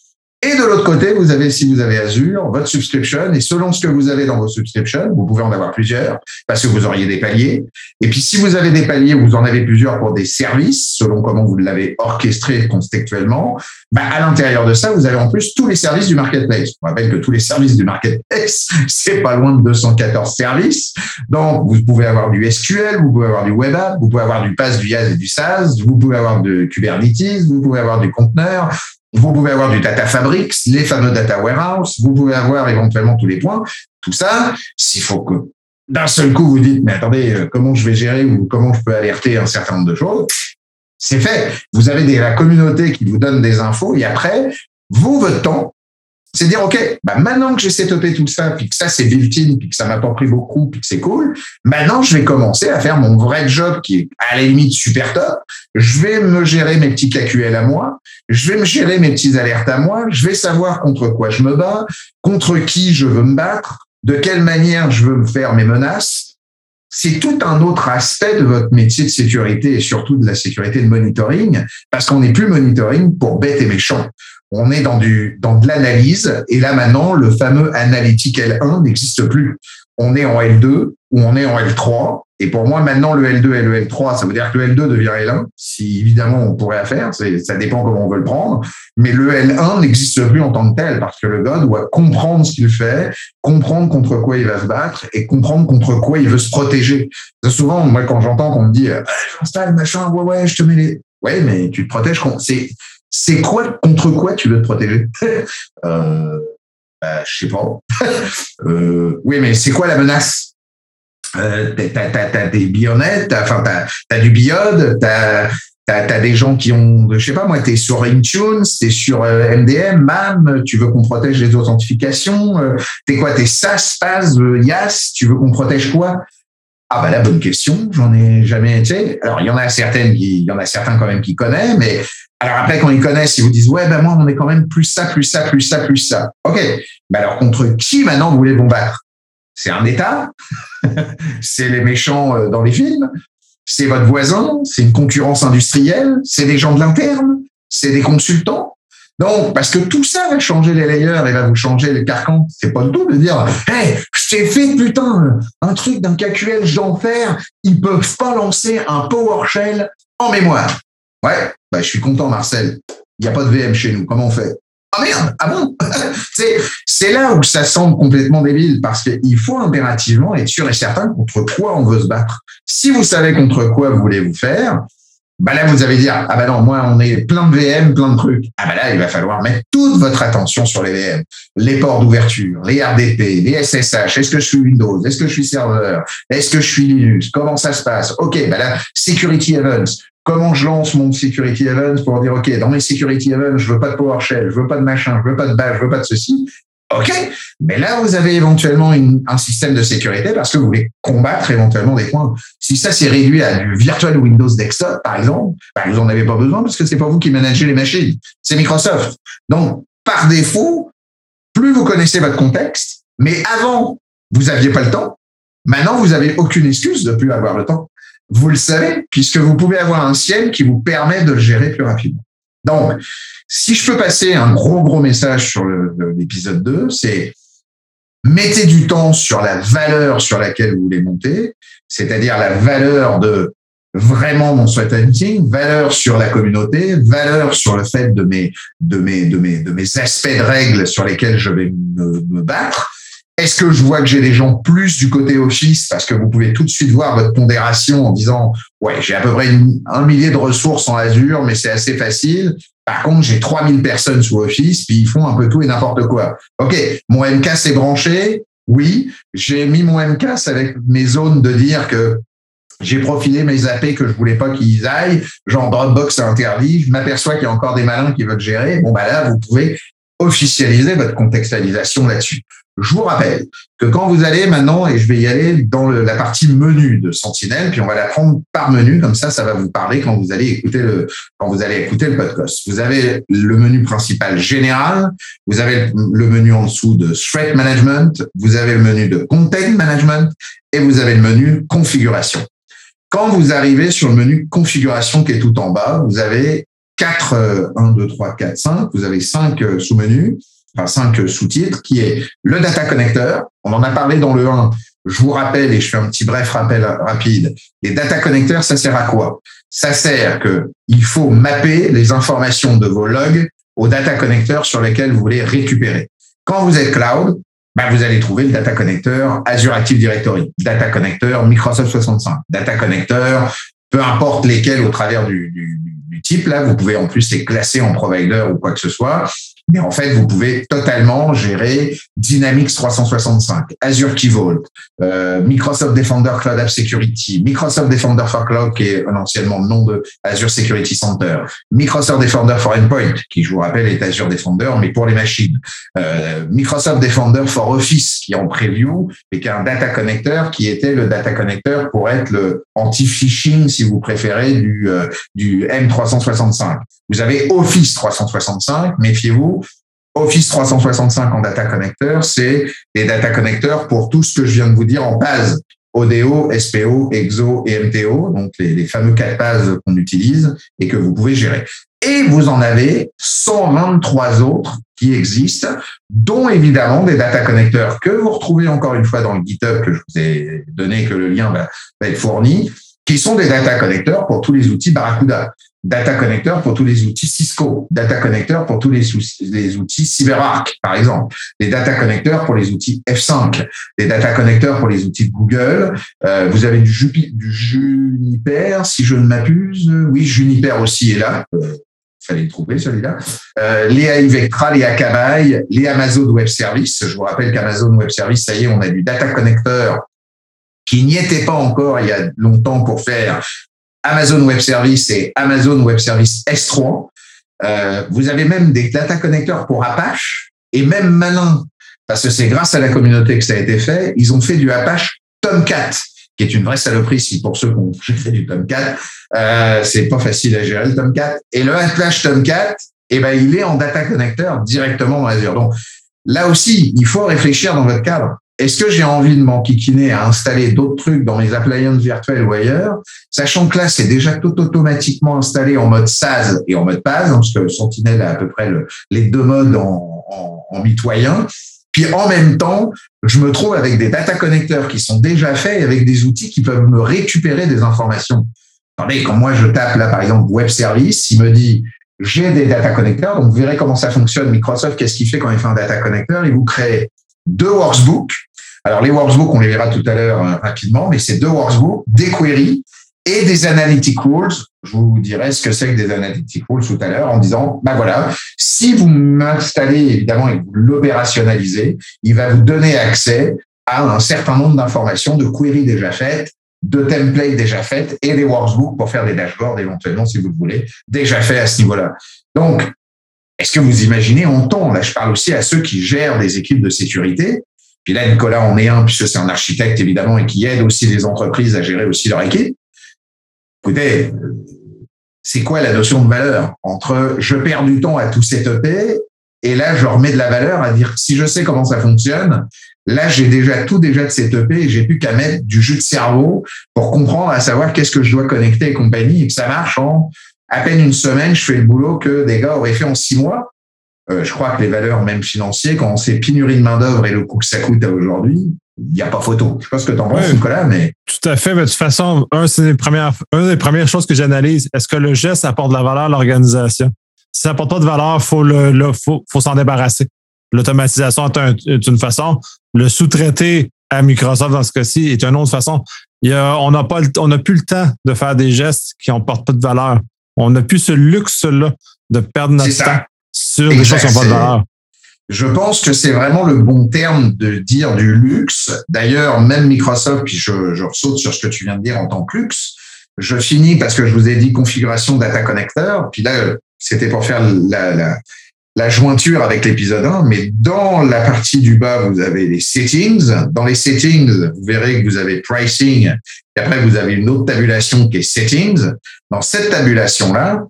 Et de l'autre côté, vous avez, si vous avez Azure, votre subscription, et selon ce que vous avez dans vos subscriptions, vous pouvez en avoir plusieurs, parce que vous auriez des paliers. Et puis, si vous avez des paliers, vous en avez plusieurs pour des services, selon comment vous l'avez orchestré contextuellement, bah, à l'intérieur de ça, vous avez en plus tous les services du marketplace. Je rappelle que tous les services du marketplace, c'est pas loin de 214 services. Donc, vous pouvez avoir du SQL, vous pouvez avoir du web app, vous pouvez avoir du PaaS, du IaaS et du SaaS, vous pouvez avoir de Kubernetes, vous pouvez avoir du conteneur, vous pouvez avoir du data fabrics, les fameux data warehouse, vous pouvez avoir éventuellement tous les points. Tout ça, s'il faut que d'un seul coup vous dites, mais attendez, euh, comment je vais gérer ou comment je peux alerter un certain nombre de choses, c'est fait. Vous avez la communauté qui vous donne des infos et après, vous, votre temps, c'est dire, OK, bah maintenant que j'ai setupé tout ça, puis que ça c'est built-in, puis que ça m'a pas pris beaucoup, puis que c'est cool, maintenant je vais commencer à faire mon vrai job qui est à la limite super top. Je vais me gérer mes petits KQL à moi, je vais me gérer mes petits alertes à moi, je vais savoir contre quoi je me bats, contre qui je veux me battre, de quelle manière je veux faire mes menaces. C'est tout un autre aspect de votre métier de sécurité et surtout de la sécurité de monitoring, parce qu'on n'est plus monitoring pour bêtes et méchants on est dans du dans de l'analyse et là maintenant le fameux analytique L1 n'existe plus. On est en L2 ou on est en L3 et pour moi maintenant le L2 et le L3 ça veut dire que le L2 devient L1 si évidemment on pourrait la faire, ça dépend comment on veut le prendre, mais le L1 n'existe plus en tant que tel parce que le gars doit comprendre ce qu'il fait, comprendre contre quoi il va se battre et comprendre contre quoi il veut se protéger. Souvent moi quand j'entends qu'on me dit ah, j'installe machin ouais ouais je te mets les ouais mais tu te protèges c'est c'est quoi, contre quoi tu veux te protéger? Euh, bah, Je sais pas. euh, oui, mais c'est quoi la menace? Euh, T'as des bionnettes, enfin t'as as du biode, t'as as, des gens qui ont, je sais pas moi, t'es sur Intune, t'es sur MDM, euh, MAM, tu veux qu'on protège les authentifications, euh, t'es quoi, t'es SAS, PAS, YAS, tu veux qu'on protège quoi? Ah bah la bonne question, j'en ai jamais été. Alors il y en a certaines il y en a certains quand même qui connaissent, mais alors après quand ils connaissent, ils vous disent ouais ben moi on est quand même plus ça, plus ça, plus ça, plus ça. Ok. Mais alors contre qui maintenant vous voulez vous battre? C'est un État C'est les méchants euh, dans les films C'est votre voisin C'est une concurrence industrielle C'est des gens de l'interne C'est des consultants donc, parce que tout ça va changer les layers et va vous changer les carcans. C'est pas le tout de dire, hey, je fait putain un truc d'un KQL d'enfer. Ils peuvent pas lancer un PowerShell en mémoire. Ouais, bah, je suis content, Marcel. Il n'y a pas de VM chez nous. Comment on fait? Ah merde, ah bon C'est là où ça semble complètement débile parce qu'il faut impérativement être sûr et certain contre quoi on veut se battre. Si vous savez contre quoi vous voulez vous faire, bah là, vous allez dire, ah bah non, moi, on est plein de VM, plein de trucs. Ah bah là, il va falloir mettre toute votre attention sur les VM, les ports d'ouverture, les RDP, les SSH. Est-ce que je suis Windows? Est-ce que je suis serveur? Est-ce que je suis Linux? Comment ça se passe? OK, bah là, security events. Comment je lance mon security events pour dire, OK, dans mes security events, je veux pas de PowerShell, je veux pas de machin, je veux pas de bash, je veux pas de ceci. OK, mais là, vous avez éventuellement un système de sécurité parce que vous voulez combattre éventuellement des points. Si ça s'est réduit à du virtual Windows Desktop, par exemple, bah, vous n'en avez pas besoin parce que c'est pas vous qui managez les machines, c'est Microsoft. Donc, par défaut, plus vous connaissez votre contexte, mais avant, vous aviez pas le temps. Maintenant, vous avez aucune excuse de plus avoir le temps. Vous le savez, puisque vous pouvez avoir un ciel qui vous permet de le gérer plus rapidement. Donc, si je peux passer un gros, gros message sur l'épisode 2, c'est Mettez du temps sur la valeur sur laquelle vous voulez monter, c'est-à-dire la valeur de vraiment mon sweat hunting, valeur sur la communauté, valeur sur le fait de mes, de mes, de mes, de mes aspects de règles sur lesquels je vais me, me battre. Est-ce que je vois que j'ai des gens plus du côté Office? Parce que vous pouvez tout de suite voir votre pondération en disant ouais j'ai à peu près un millier de ressources en Azure mais c'est assez facile. Par contre j'ai 3000 personnes sous Office puis ils font un peu tout et n'importe quoi. Ok mon MK s'est branché? Oui, j'ai mis mon MCAS avec mes zones de dire que j'ai profilé mes AP que je voulais pas qu'ils aillent, genre Dropbox interdit, je m'aperçois qu'il y a encore des malins qui veulent gérer. Bon, bah là, vous pouvez officialiser votre contextualisation là-dessus. Je vous rappelle que quand vous allez maintenant, et je vais y aller dans la partie menu de Sentinel, puis on va la prendre par menu, comme ça, ça va vous parler quand vous allez écouter le, quand vous allez écouter le podcast. Vous avez le menu principal général, vous avez le menu en dessous de Threat Management, vous avez le menu de Content Management, et vous avez le menu configuration. Quand vous arrivez sur le menu configuration qui est tout en bas, vous avez 4, 1, 2, 3, 4, 5, vous avez 5 euh, sous-menus, enfin 5 euh, sous-titres, qui est le data connector. On en a parlé dans le 1. Je vous rappelle, et je fais un petit bref rappel rapide, les data connecteurs, ça sert à quoi? Ça sert que il faut mapper les informations de vos logs aux data connecteurs sur lesquels vous voulez récupérer. Quand vous êtes cloud, bah, vous allez trouver le data connector Azure Active Directory, data connector Microsoft 65, data connector, peu importe lesquels au travers du, type. Là, vous pouvez en plus les classer en provider ou quoi que ce soit. Mais en fait, vous pouvez totalement gérer Dynamics 365, Azure Key Vault, euh, Microsoft Defender Cloud App Security, Microsoft Defender for Cloud, qui est anciennement le nom de Azure Security Center, Microsoft Defender for Endpoint, qui, je vous rappelle, est Azure Defender, mais pour les machines, euh, Microsoft Defender for Office, qui est en preview, et qui est un data connector, qui était le data connector pour être le anti-phishing, si vous préférez, du, euh, du M365. Vous avez Office 365, méfiez-vous. Office 365 en data connector, c'est des data connecteurs pour tout ce que je viens de vous dire en base. ODO, SPO, EXO et MTO, donc les, les fameux quatre bases qu'on utilise et que vous pouvez gérer. Et vous en avez 123 autres qui existent, dont évidemment des data connecteurs que vous retrouvez encore une fois dans le GitHub que je vous ai donné, que le lien va, va être fourni, qui sont des data connecteurs pour tous les outils Barracuda. Data Connector pour tous les outils Cisco, Data Connector pour tous les, outils CyberArk, par exemple, les Data Connectors pour les outils F5, les Data Connectors pour les outils Google. Euh, vous avez du, Juniper, si je ne m'abuse. Oui, Juniper aussi est là. Euh, fallait le trouver celui-là. Euh, les Ivectra, les Akamai, les Amazon Web Services. Je vous rappelle qu'Amazon Web Services, ça y est, on a du Data Connector qui n'y était pas encore il y a longtemps pour faire Amazon Web Service et Amazon Web Service S3. Euh, vous avez même des data connecteurs pour Apache et même malin, parce que c'est grâce à la communauté que ça a été fait, ils ont fait du Apache Tomcat, qui est une vraie saloperie si pour ceux qui ont fait du Tomcat, euh, c'est pas facile à gérer le Tomcat. Et le Apache Tomcat, eh ben, il est en data connecteur directement dans Azure. Donc, là aussi, il faut réfléchir dans votre cadre est-ce que j'ai envie de m'enquiquiner à installer d'autres trucs dans mes appliances virtuelles ou ailleurs, sachant que là, c'est déjà tout automatiquement installé en mode SaaS et en mode PaaS, parce que Sentinel a à peu près les deux modes en, en, en mitoyen. Puis en même temps, je me trouve avec des data connecteurs qui sont déjà faits et avec des outils qui peuvent me récupérer des informations. Attendez, quand moi je tape là, par exemple, web service, il me dit j'ai des data connecteurs, donc vous verrez comment ça fonctionne. Microsoft, qu'est-ce qu'il fait quand il fait un data connector Il vous crée deux workbooks alors, les workbooks, on les verra tout à l'heure euh, rapidement, mais c'est deux workbooks, des queries et des analytic rules. Je vous dirai ce que c'est que des analytic rules tout à l'heure en disant, ben voilà, si vous m'installez évidemment et que vous l'opérationnalisez, il va vous donner accès à un certain nombre d'informations, de queries déjà faites, de templates déjà faites et des workbooks pour faire des dashboards éventuellement, si vous le voulez, déjà faits à ce niveau-là. Donc, est-ce que vous imaginez, on tombe, là je parle aussi à ceux qui gèrent des équipes de sécurité, puis là, Nicolas en est un, puisque c'est un architecte, évidemment, et qui aide aussi les entreprises à gérer aussi leur équipe. Écoutez, c'est quoi la notion de valeur entre je perds du temps à tout setuper et là, je remets de la valeur à dire si je sais comment ça fonctionne, là, j'ai déjà tout déjà de setuper et j'ai plus qu'à mettre du jus de cerveau pour comprendre à savoir qu'est-ce que je dois connecter et compagnie et que ça marche en à peine une semaine, je fais le boulot que des gars auraient fait en six mois. euh, je crois que les valeurs même financières, quand on sait pénurie de main d'œuvre et le coût que ça coûte à aujourd'hui, il n'y a pas photo. Je sais pas ce que tu en penses, Nicolas, mais. Tout à fait. Mais de toute façon, un, c'est les premières, une des premières choses que j'analyse. Est-ce que le geste apporte de la valeur à l'organisation? Si ça n'apporte pas de valeur, faut le, faut, faut s'en débarrasser. L'automatisation est, une façon. Le sous-traiter à Microsoft dans ce cas-ci est une autre façon. Il y a, on n'a pas, on n'a plus le temps de faire des gestes qui n'apportent pas de valeur. On n'a plus ce luxe-là de perdre notre temps sur des choses qui n'ont pas de valeur. Je pense que c'est vraiment le bon terme de dire du luxe. D'ailleurs, même Microsoft, puis je, je ressaute sur ce que tu viens de dire en tant que luxe, je finis parce que je vous ai dit configuration data connector, puis là, c'était pour faire la, la, la jointure avec l'épisode 1, mais dans la partie du bas, vous avez les settings. Dans les settings, vous verrez que vous avez pricing, et après, vous avez une autre tabulation qui est settings. Dans cette tabulation-là,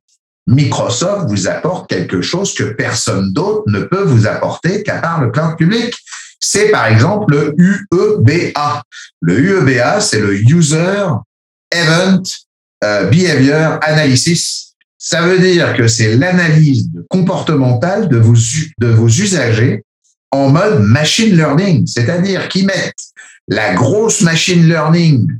Microsoft vous apporte quelque chose que personne d'autre ne peut vous apporter qu'à part le cloud public. C'est par exemple le UEBA. Le UEBA, c'est le User Event euh, Behavior Analysis. Ça veut dire que c'est l'analyse comportementale de vos, usagers en mode machine learning, c'est-à-dire qu'ils mettent la grosse machine learning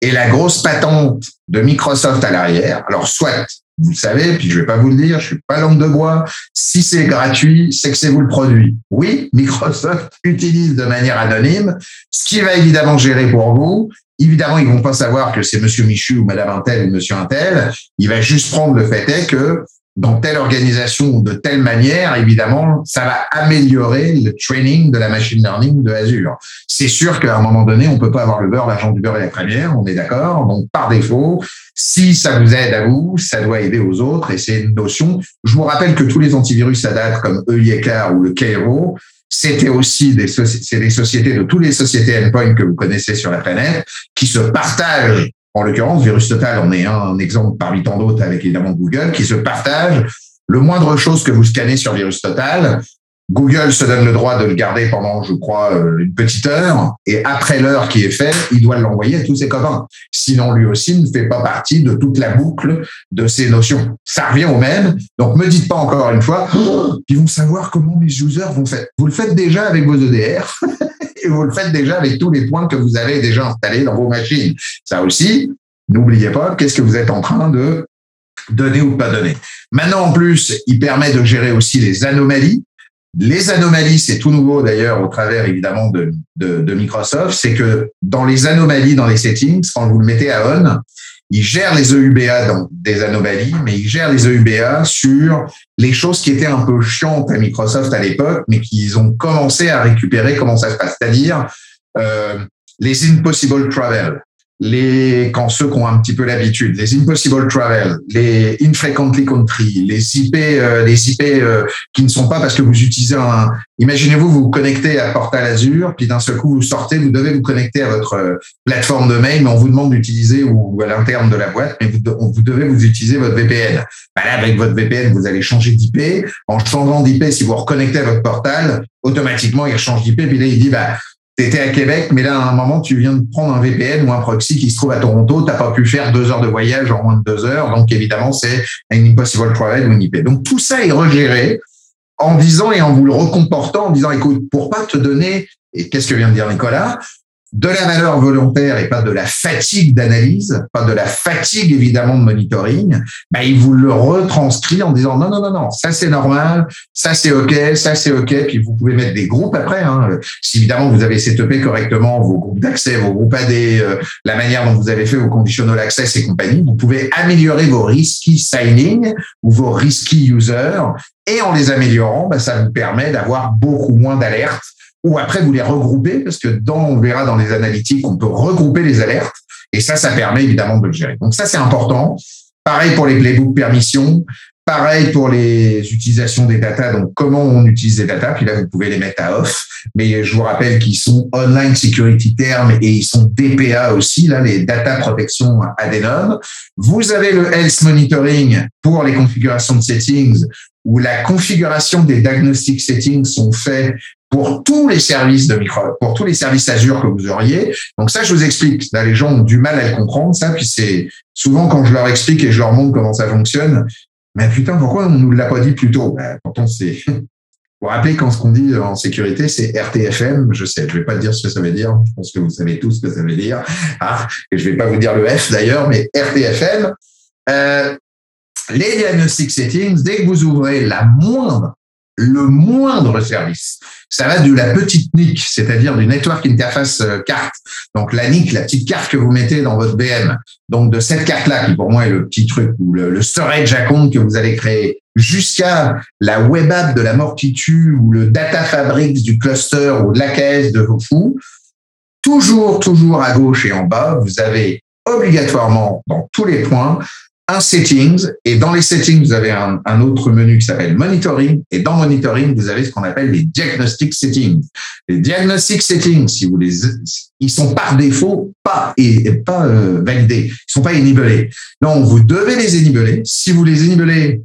et la grosse patente de Microsoft à l'arrière. Alors, soit vous le savez, puis je vais pas vous le dire, je suis pas langue de bois. Si c'est gratuit, c'est que c'est vous le produit. Oui, Microsoft utilise de manière anonyme, ce qui va évidemment gérer pour vous. Évidemment, ils vont pas savoir que c'est Monsieur Michu ou Madame Intel ou Monsieur Intel. Il va juste prendre le fait est que dans telle organisation ou de telle manière, évidemment, ça va améliorer le training de la machine learning de Azure. C'est sûr qu'à un moment donné, on peut pas avoir le beurre, l'argent du beurre et la première, on est d'accord. Donc, par défaut, si ça vous aide à vous, ça doit aider aux autres et c'est une notion. Je vous rappelle que tous les antivirus à date comme EIECAR ou le Cairo, c'était aussi des, des sociétés de toutes les sociétés endpoint que vous connaissez sur la planète qui se partagent en l'occurrence, Virus Total en est un exemple parmi tant d'autres avec évidemment Google, qui se partagent le moindre chose que vous scannez sur Virus Total. Google se donne le droit de le garder pendant, je crois, euh, une petite heure, et après l'heure qui est faite, il doit l'envoyer à tous ses copains. Sinon, lui aussi ne fait pas partie de toute la boucle de ces notions. Ça revient au même. Donc, me dites pas encore une fois, ils vont savoir comment mes users vont faire. Vous le faites déjà avec vos EDR. et vous le faites déjà avec tous les points que vous avez déjà installés dans vos machines. Ça aussi, n'oubliez pas, qu'est-ce que vous êtes en train de donner ou pas donner. Maintenant, en plus, il permet de gérer aussi les anomalies. Les anomalies, c'est tout nouveau d'ailleurs au travers évidemment de, Microsoft, c'est que dans les anomalies, dans les settings, quand vous le mettez à on, il gère les EUBA dans des anomalies, mais il gère les EUBA sur les choses qui étaient un peu chiantes à Microsoft à l'époque, mais qu'ils ont commencé à récupérer. Comment ça se passe, c'est-à-dire euh, les impossible travel les quand ceux qui ont un petit peu l'habitude, les impossible travel, les infrequently country, les IP, euh, les IP euh, qui ne sont pas parce que vous utilisez un. Imaginez-vous vous, vous connectez à Portal Azure, puis d'un seul coup vous sortez, vous devez vous connecter à votre euh, plateforme de mail, mais on vous demande d'utiliser ou, à l'interne de la boîte, mais vous, devez vous utiliser votre VPN. Bah là, avec votre VPN, vous allez changer d'IP. En changeant d'IP, si vous reconnectez à votre portal, automatiquement il change d'IP, puis là il dit bah tu étais à Québec, mais là, à un moment, tu viens de prendre un VPN ou un proxy qui se trouve à Toronto, tu n'as pas pu faire deux heures de voyage en moins de deux heures. Donc, évidemment, c'est un impossible travel ou une IP. Donc, tout ça est regéré en disant et en vous le recomportant, en disant, écoute, pour pas te donner, et qu'est-ce que vient de dire Nicolas, de la valeur volontaire et pas de la fatigue d'analyse, pas de la fatigue évidemment de monitoring, bah, il vous le retranscrit en disant non, non, non, non, ça c'est normal, ça c'est OK, ça c'est OK, puis vous pouvez mettre des groupes après. Hein. Si évidemment vous avez setupé correctement vos groupes d'accès, vos groupes AD, euh, la manière dont vous avez fait vos conditional access et compagnie, vous pouvez améliorer vos risky signing ou vos risky users et en les améliorant, bah, ça vous permet d'avoir beaucoup moins d'alertes ou après vous les regroupez, parce que dans, on verra dans les analytiques, on peut regrouper les alertes, et ça, ça permet évidemment de le gérer. Donc ça, c'est important. Pareil pour les playbook permissions, pareil pour les utilisations des data, donc comment on utilise les data, puis là, vous pouvez les mettre à off, mais je vous rappelle qu'ils sont online security term et ils sont DPA aussi, là, les data protection Adenon. Vous avez le health monitoring pour les configurations de settings, où la configuration des diagnostic settings sont faits pour tous les services de micro, pour tous les services Azure que vous auriez. Donc ça, je vous explique. Là, les gens ont du mal à le comprendre, ça. Puis c'est souvent quand je leur explique et je leur montre comment ça fonctionne, Mais putain, pourquoi on nous l'a pas dit plus tôt? Ben, Pourtant, c'est. Vous rappelez quand ce qu'on dit en sécurité, c'est RTFM. Je sais, je vais pas dire ce que ça veut dire. Je pense que vous savez tous ce que ça veut dire. Ah, et je vais pas vous dire le F d'ailleurs, mais RTFM. Euh, les diagnostic settings, dès que vous ouvrez la moindre le moindre service. Ça va de la petite NIC, c'est-à-dire du Network Interface euh, Carte. Donc la NIC, la petite carte que vous mettez dans votre BM. Donc de cette carte-là, qui pour moi est le petit truc, ou le, storage à compte que vous allez créer, jusqu'à la web app de la mort qui tue, ou le data fabric du cluster, ou de l'AKS de vos fous, toujours, toujours à gauche et en bas, vous avez obligatoirement dans tous les points un settings et dans les settings, vous avez un, autre menu qui s'appelle monitoring et dans monitoring, vous avez ce qu'on appelle les diagnostic settings. Les diagnostic settings, si vous les, ils sont par défaut pas et pas euh, validés, ils sont pas énibelés. Non, vous devez les énibeler. Si vous les énibelez,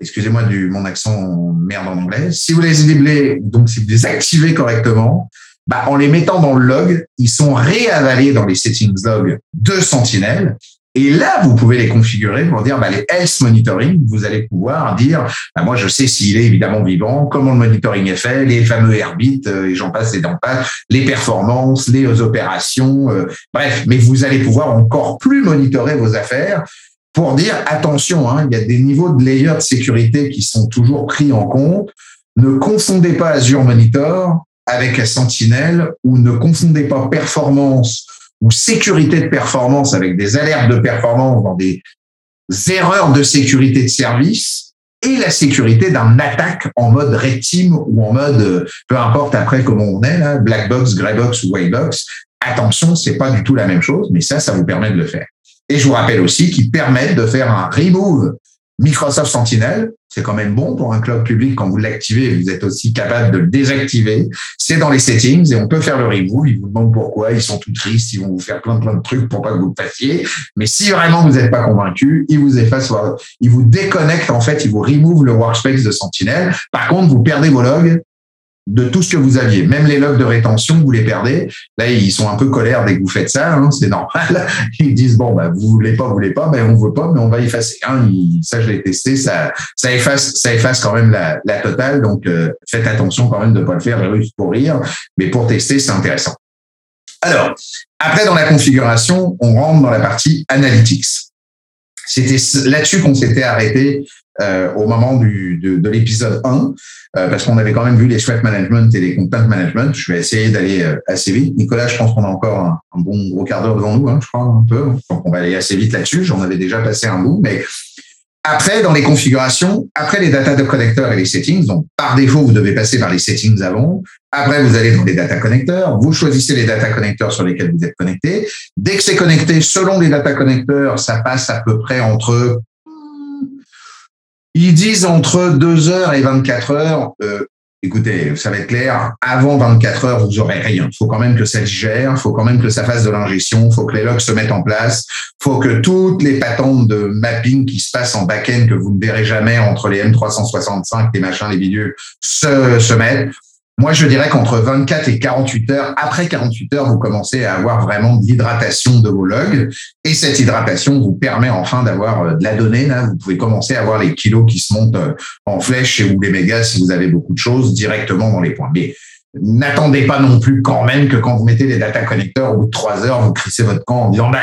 excusez-moi du mon accent merde en anglais, si vous les énibelez, donc si vous les activez correctement, bah, en les mettant dans le log, ils sont réavalés dans les settings log de Sentinel et là, vous pouvez les configurer pour dire bah, les health monitoring. Vous allez pouvoir dire, bah, moi je sais s'il est évidemment vivant, comment le monitoring est fait, les fameux herbits, euh, et j'en passe et j'en passe, les performances, les opérations, euh, bref. Mais vous allez pouvoir encore plus monitorer vos affaires pour dire attention, hein, il y a des niveaux de layer de sécurité qui sont toujours pris en compte. Ne confondez pas Azure Monitor avec Sentinel ou ne confondez pas performance ou sécurité de performance avec des alertes de performance dans des erreurs de sécurité de service et la sécurité d'un attaque en mode red ou en mode euh, peu importe après comment on est là, black box, grey box ou white box. Attention, c'est pas du tout la même chose, mais ça, ça vous permet de le faire. Et je vous rappelle aussi qu'ils permettent de faire un remove Microsoft Sentinel, c'est quand même bon pour un cloud public quand vous l'activez, vous êtes aussi capable de le désactiver. C'est dans les settings et on peut faire le remove. Ils vous demandent pourquoi, ils sont tout tristes, ils vont vous faire plein plein de trucs pour pas que vous le fassiez. Mais si vraiment vous n'êtes pas convaincu, ils vous effacent, ils vous déconnectent en fait, ils vous remove le workspace de Sentinel. Par contre, vous perdez vos logs de tout ce que vous aviez. Même les logs de rétention, vous les perdez. Là, ils sont un peu colères dès que vous faites ça. Hein, c'est normal. Ils disent bon, bah, vous voulez pas, vous voulez pas, mais on veut pas, mais on va effacer. Hein, ça, je l'ai testé. Ça, ça efface, ça efface quand même la, totale. Donc, euh, faites attention quand même de pas le faire juste pour rire, mais pour tester, c'est intéressant. Alors, après dans la configuration, on rentre dans la partie analytics. C'était là-dessus qu'on s'était arrêté euh, au moment du, de, de l'épisode 1. Euh, parce qu'on avait quand même vu les threat management et les content management. Je vais essayer d'aller euh, assez vite. Nicolas, je pense qu'on a encore un, bon gros quart d'heure devant nous, hein, je crois, un peu. Donc, on va aller assez vite là-dessus. J'en avais déjà passé un bout, mais après, dans les configurations, après les data de connecteurs et les settings, donc par défaut, vous devez passer par les settings avant. Après, vous allez dans les data connecteurs. Vous choisissez les data connecteurs sur lesquels vous êtes connecté. Dès que c'est connecté, selon les data connecteurs, ça passe à peu près entre ils disent entre 2 heures et 24 heures. Euh, écoutez, ça va être clair. Avant 24 heures, vous aurez rien. Il faut quand même que ça digère. Il faut quand même que ça fasse de l'ingestion. Il faut que les logs se mettent en place. Il faut que toutes les patentes de mapping qui se passent en back-end que vous ne verrez jamais entre les M365, les machins, les vidéos, se, se mettent. Moi, je dirais qu'entre 24 et 48 heures, après 48 heures, vous commencez à avoir vraiment de l'hydratation de vos logs. Et cette hydratation vous permet enfin d'avoir euh, de la donnée. Vous pouvez commencer à avoir les kilos qui se montent euh, en flèche et ou les mégas si vous avez beaucoup de choses directement dans les points. N'attendez pas non plus quand même que quand vous mettez les data connecteurs au bout de trois heures, vous crissez votre camp en disant bah,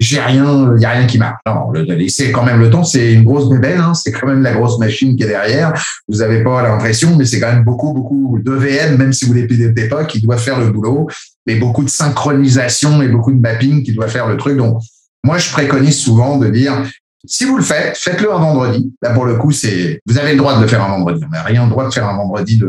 j'ai rien, il y a rien qui marche. Non, laissez quand même le temps. C'est une grosse bébelle, hein, c'est quand même la grosse machine qui est derrière. Vous n'avez pas l'impression, mais c'est quand même beaucoup, beaucoup de VM, même si vous les pilotez pas, qui doit faire le boulot, et beaucoup de synchronisation et beaucoup de mapping qui doit faire le truc. Donc, moi, je préconise souvent de dire si vous le faites, faites-le un vendredi. Là, pour le coup, c'est, vous avez le droit de le faire un vendredi. On n'a rien le droit de faire un vendredi de,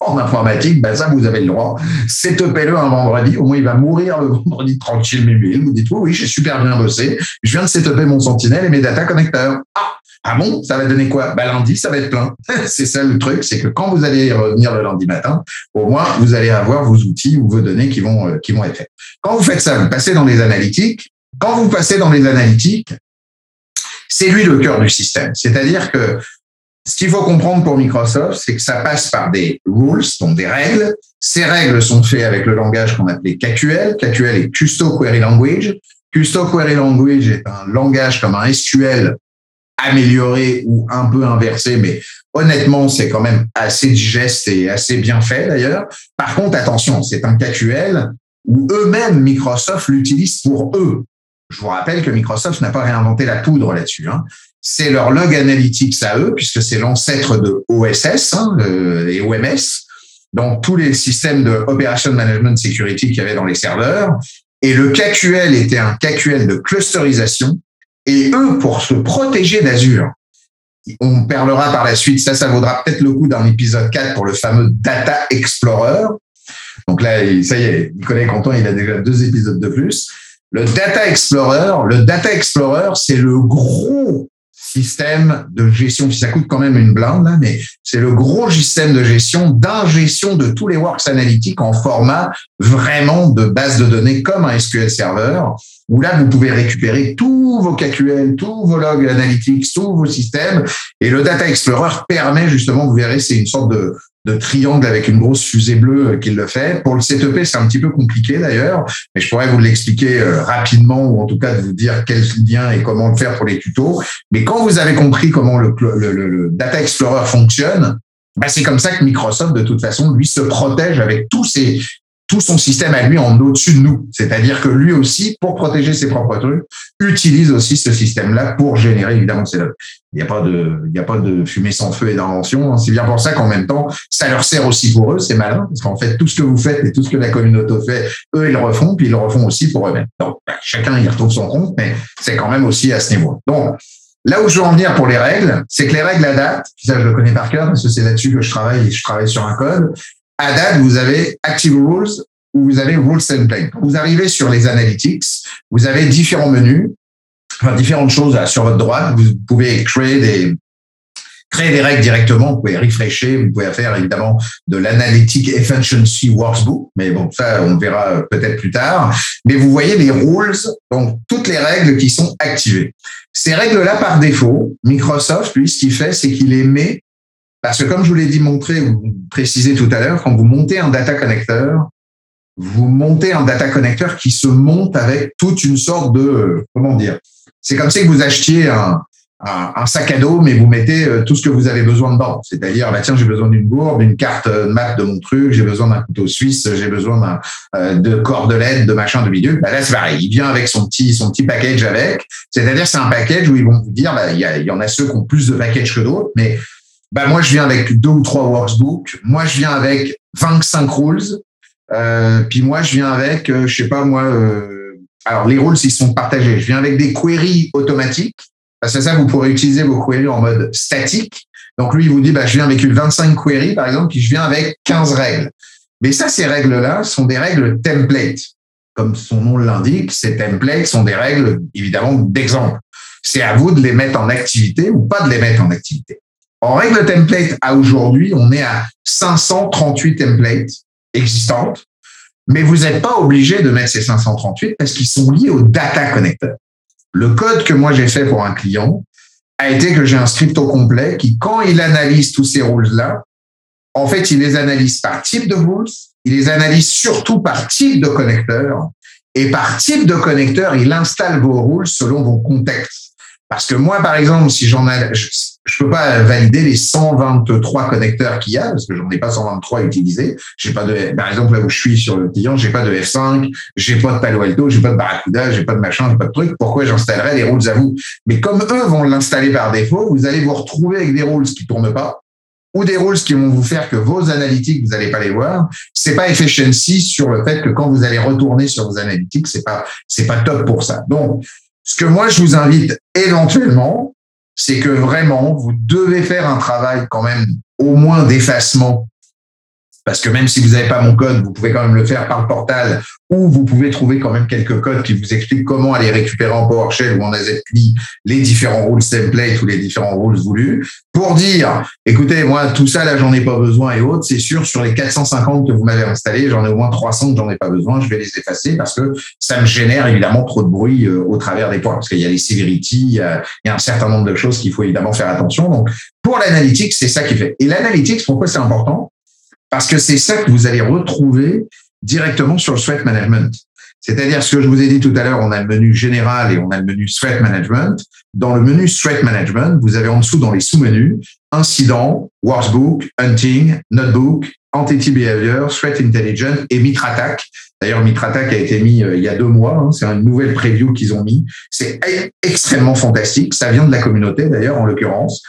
en informatique, ben ça, vous avez le droit. Setupez-le un vendredi. Au moins, il va mourir le vendredi tranquille, mais Vous dites, oui, oui, j'ai super bien bossé. Je viens de setuper mon sentinelle et mes data connecteurs. Ah, ah bon, ça va donner quoi? Ben, Lundi, ça va être plein. c'est ça le truc, c'est que quand vous allez revenir le lundi matin, au moins, vous allez avoir vos outils ou vos données qui vont, euh, qui vont être faites. Quand vous faites ça, vous passez dans les analytiques. Quand vous passez dans les analytiques, c'est lui le cœur du système. C'est-à-dire que ce qu'il faut comprendre pour Microsoft, c'est que ça passe par des rules, donc des règles. Ces règles sont faites avec le langage qu'on appelait KQL. KQL est Custo Query Language. Custo Query Language est un langage comme un SQL amélioré ou un peu inversé, mais honnêtement, c'est quand même assez digeste et assez bien fait d'ailleurs. Par contre, attention, c'est un KQL où eux-mêmes, Microsoft l'utilisent pour eux. Je vous rappelle que Microsoft n'a pas réinventé la poudre là-dessus. Hein. C'est leur log analytics à eux, puisque c'est l'ancêtre de OSS hein, et OMS. Donc, tous les systèmes de Operation Management Security qu'il y avait dans les serveurs. Et le KQL était un KQL de clusterisation. Et eux, pour se protéger d'Azure, on parlera par la suite, ça, ça vaudra peut-être le coup d'un épisode 4 pour le fameux Data Explorer. Donc là, ça y est, Nicolas content, il a déjà deux épisodes de plus. Le Data Explorer, le Data Explorer, c'est le gros système de gestion, ça coûte quand même une blinde, là, mais c'est le gros système de gestion, d'ingestion de tous les works analytiques en format vraiment de base de données comme un SQL Server, où là, vous pouvez récupérer tous vos KQL, tous vos logs analytics, tous vos systèmes, et le Data Explorer permet justement, vous verrez, c'est une sorte de, de triangle avec une grosse fusée bleue euh, qui le fait. Pour le CTP, c'est un petit peu compliqué d'ailleurs, mais je pourrais vous l'expliquer euh, rapidement ou en tout cas de vous dire quel lien et comment le faire pour les tutos. Mais quand vous avez compris comment le, Data Explorer fonctionne, bah c'est comme ça que Microsoft, de toute façon, lui se protège avec tous ces tout son système à lui en au-dessus de nous. C'est-à-dire que lui aussi, pour protéger ses propres trucs, utilise aussi ce système-là pour générer évidemment ses logs. Il n'y a pas de, il n'y a pas de fumée sans feu et d'invention. Hein. C'est bien pour ça qu'en même temps, ça leur sert aussi pour eux. C'est malin parce qu'en fait, tout ce que vous faites et tout ce que la communauté fait, eux, ils le refont, puis ils le refont aussi pour eux-mêmes. Donc, bah, chacun y retrouve son compte, mais c'est quand même aussi à ce niveau. Donc, Là où je veux en venir pour les règles, c'est que les règles à date, ça je le connais par cœur parce que c'est là-dessus que je travaille je travaille sur un code, à date, vous avez Active Rules ou vous avez Rules Template. Vous arrivez sur les analytics, vous avez différents menus, enfin, différentes choses sur votre droite. Vous pouvez créer des créer des règles directement, vous pouvez refresher, vous pouvez faire évidemment de l'analytic efficiency workbook, mais bon, ça on verra peut-être plus tard. Mais vous voyez les rules, donc toutes les règles qui sont activées. Ces règles-là, par défaut, Microsoft, lui, ce qu'il fait, c'est qu'il les met parce que comme je vous l'ai dit, montré ou précisé tout à l'heure, quand vous montez un data connecteur, vous montez un data connecteur qui se monte avec toute une sorte de, comment dire, c'est comme si vous achetiez un, un, sac à dos, mais vous mettez euh, tout ce que vous avez besoin dedans. C'est-à-dire, bah, tiens, j'ai besoin d'une gourde, d'une carte euh, map de mon truc, j'ai besoin d'un couteau suisse, j'ai besoin euh, de cordelettes, de machin, de bidule. Bah, là, c'est pareil. Il vient avec son petit son petit package avec. C'est-à-dire, c'est un package où ils vont vous dire, bah, il y, y en a ceux qui ont plus de packages que d'autres, mais bah moi je viens avec deux ou trois workbooks, moi je viens avec 25 rules, euh, puis moi je viens avec, euh, je sais pas moi, euh, alors les rules ils sont partagés. Je viens avec des queries automatiques, parce que ça vous pourrez utiliser vos queries en mode statique. Donc lui il vous dit bah je viens avec une 25 queries par exemple, puis je viens avec 15 règles. Mais ça ces règles là sont des règles template, comme son nom l'indique. Ces templates sont des règles évidemment d'exemple. C'est à vous de les mettre en activité ou pas de les mettre en activité. En règle template, à aujourd'hui, on est à 538 templates existantes, mais vous n'êtes pas obligé de mettre ces 538 parce qu'ils sont liés au data connector. Le code que moi j'ai fait pour un client a été que j'ai un script au complet qui, quand il analyse tous ces rules-là, en fait, il les analyse par type de rules, il les analyse surtout par type de connecteur, et par type de connecteur, il installe vos rules selon vos contextes. Parce que moi, par exemple, si j'en ai, je peux pas valider les 123 connecteurs qu'il y a parce que j'en ai pas 123 utilisés. J'ai pas de, par exemple là où je suis sur le client, j'ai pas de F5, j'ai pas de Palo Alto, j'ai pas de Barracuda, j'ai pas de machin, j'ai pas de truc. Pourquoi j'installerais des rules à vous? Mais comme eux vont l'installer par défaut, vous allez vous retrouver avec des rules qui tournent pas ou des rules qui vont vous faire que vos analytiques, vous n'allez pas les voir. C'est pas efficiency sur le fait que quand vous allez retourner sur vos analytiques, c'est pas, c'est pas top pour ça. Donc, ce que moi, je vous invite éventuellement, c'est que vraiment, vous devez faire un travail quand même au moins d'effacement parce que même si vous n'avez pas mon code, vous pouvez quand même le faire par le portal ou vous pouvez trouver quand même quelques codes qui vous expliquent comment aller récupérer en PowerShell ou en AZPLI les différents rules templates ou les différents rules voulus pour dire, écoutez, moi, tout ça, là, j'en ai pas besoin et autres. C'est sûr, sur les 450 que vous m'avez installés, j'en ai au moins 300 que j'en ai pas besoin. Je vais les effacer parce que ça me génère évidemment trop de bruit euh, au travers des points parce qu'il y a les severity, il y a, il y a un certain nombre de choses qu'il faut évidemment faire attention. Donc, pour l'analytics, c'est ça qui fait. Et l'analytics, pourquoi c'est important? Parce que c'est ça que vous allez retrouver directement sur le sweat management. C'est-à-dire ce que je vous ai dit tout à l'heure, on a le menu général et on a le menu threat management. Dans le menu threat management, vous avez en dessous dans les sous-menus incident, workbook, hunting, notebook, entity behavior, threat intelligence et mitre attack. D'ailleurs, mitre attack a été mis euh, il y a deux mois. Hein, c'est une nouvelle preview qu'ils ont mis. C'est extrêmement fantastique. Ça vient de la communauté d'ailleurs en l'occurrence.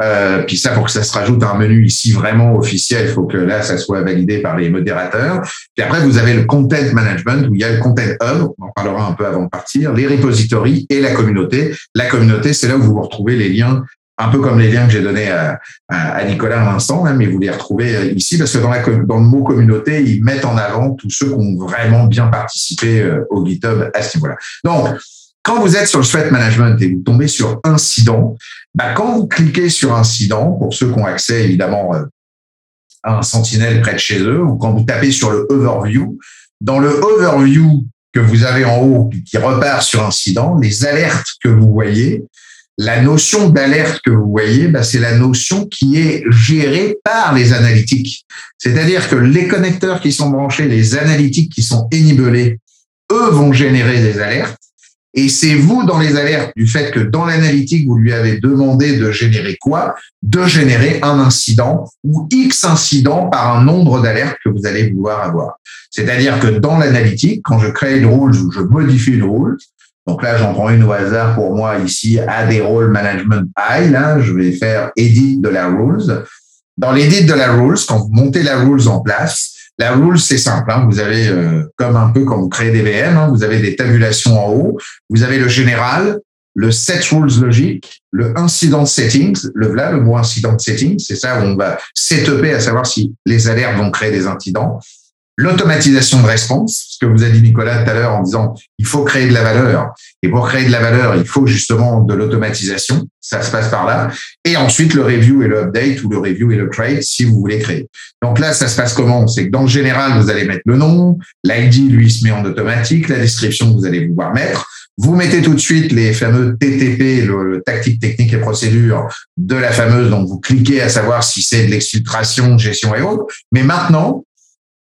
Euh, puis ça, pour que ça se rajoute à un menu ici vraiment officiel, il faut que là, ça soit validé par les modérateurs. Puis après, vous avez le content management où il y a le content hub, on en parlera un peu avant de partir, les repositories et la communauté. La communauté, c'est là où vous retrouvez les liens un peu comme les liens que j'ai donnés à, à, Nicolas à l'instant, hein, mais vous les retrouvez euh, ici parce que dans, la, dans le mot communauté, ils mettent en avant tous ceux qui ont vraiment bien participé euh, au GitHub à ce niveau-là. Donc, quand vous êtes sur le threat management et vous tombez sur incident, bah, quand vous cliquez sur incident, pour ceux qui ont accès évidemment euh, à un sentinelle près de chez eux, ou quand vous tapez sur le overview, dans le overview que vous avez en haut qui repart sur incident, les alertes que vous voyez, la notion d'alerte que vous voyez, bah, c'est la notion qui est gérée par les analytiques. C'est-à-dire que les connecteurs qui sont branchés, les analytiques qui sont énibelés, eux vont générer des alertes. Et c'est vous, dans les alertes, du fait que dans l'analytique, vous lui avez demandé de générer quoi? De générer un incident ou X incidents par un nombre d'alertes que vous allez vouloir avoir. C'est-à-dire que dans l'analytique, quand je crée une rule ou je modifie une rule, donc là, j'en prends une au hasard pour moi ici, des role management high, là, je vais faire edit de la rules. Dans l'edit de la rules, quand vous montez la rules en place, la rule, c'est simple. Hein. Vous avez, euh, comme un peu quand vous créez des VM, hein, vous avez des tabulations en haut. Vous avez le général, le set rules logique, le incident settings, le voilà, le mot incident settings, c'est ça où on va setuper à savoir si les alertes vont créer des incidents. L'automatisation de réponse, ce que vous a dit Nicolas tout à l'heure en disant il faut créer de la valeur. Et pour créer de la valeur, il faut justement de l'automatisation. Ça se passe par là. Et ensuite, le review et le update ou le review et le trade si vous voulez créer. Donc là, ça se passe comment? C'est que dans le général, vous allez mettre le nom. L'ID, lui, se met en automatique. La description, vous allez pouvoir mettre. Vous mettez tout de suite les fameux TTP, le, tactique, technique et procédure de la fameuse. Donc, vous cliquez à savoir si c'est de l'exfiltration, gestion et autres. Mais maintenant,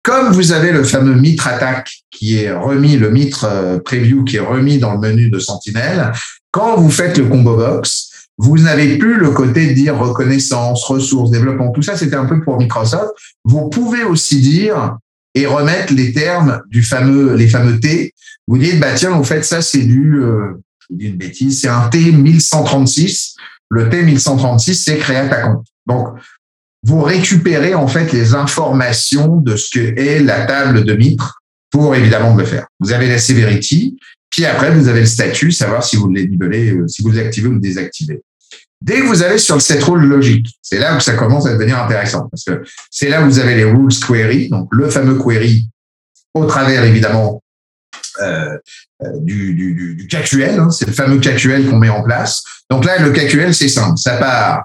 comme vous avez le fameux mitre attack qui est remis, le mitre euh, preview qui est remis dans le menu de Sentinel, quand vous faites le combo box, vous n'avez plus le côté de dire reconnaissance, ressources, développement. Tout ça, c'était un peu pour Microsoft. Vous pouvez aussi dire et remettre les termes du fameux, les fameux T. Vous dites, bah tiens, en fait, ça, c'est du, euh, je vous dis une bêtise, c'est un T 1136. Le T 1136, c'est créer ta compte. Donc, vous récupérez en fait les informations de ce que est la table de Mitre pour évidemment le faire. Vous avez la severity, puis après vous avez le statut, savoir si vous le libellez, euh, si vous l'activez ou le désactivez. Dès que vous allez sur le set rule logique, c'est là où ça commence à devenir intéressant parce que c'est là où vous avez les rules query, donc le fameux query au travers évidemment euh, euh du, du, du, KQL, hein, c'est le fameux KQL qu'on met en place. Donc là, le KQL, c'est simple, ça part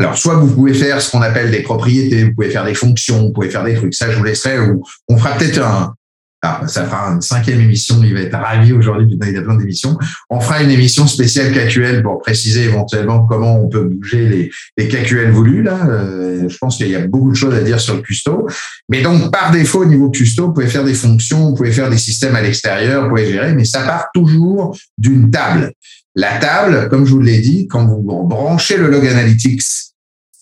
alors, soit vous pouvez faire ce qu'on appelle des propriétés, vous pouvez faire des fonctions, vous pouvez faire des trucs. Ça, je vous laisserai. Ou on fera peut-être un. Alors, ça fera une cinquième émission. Il va être ravi aujourd'hui. Il a plein d'émissions. On fera une émission spéciale KQL pour préciser éventuellement comment on peut bouger les, les KQL voulus. Là, euh, je pense qu'il y a beaucoup de choses à dire sur le custo. Mais donc, par défaut, au niveau custo, vous pouvez faire des fonctions, vous pouvez faire des systèmes à l'extérieur, vous pouvez gérer, mais ça part toujours d'une table. La table, comme je vous l'ai dit, quand vous branchez le log analytics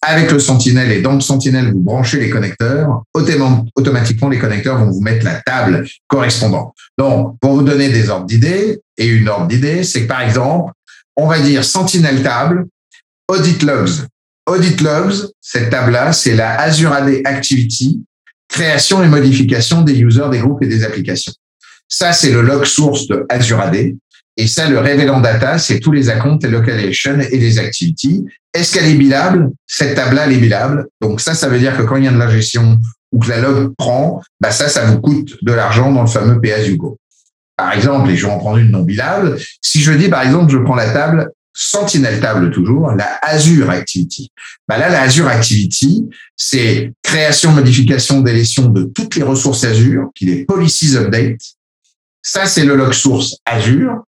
avec le Sentinel et dans le Sentinel, vous branchez les connecteurs, automatiquement, les connecteurs vont vous mettre la table correspondante. Donc, pour vous donner des ordres d'idées, et une ordre d'idée, c'est que par exemple, on va dire Sentinel table, audit logs. Audit logs, cette table-là, c'est la Azure AD Activity, création et modification des users, des groupes et des applications. Ça, c'est le log source de Azure AD. Et ça, le Revelant Data, c'est tous les accounts, les localizations et les activities. Est-ce qu'elle est bilable? Cette table-là, elle est bilable. Donc ça, ça veut dire que quand il y a de la gestion ou que la log prend, bah ça, ça vous coûte de l'argent dans le fameux pay Hugo. Par exemple, et je vais en prendre une non bilable. Si je dis, par exemple, je prends la table Sentinel table toujours, la Azure Activity. Bah là, la Azure Activity, c'est création, modification, délétion de toutes les ressources Azure, qui les policies update. Ça, c'est le log source Azure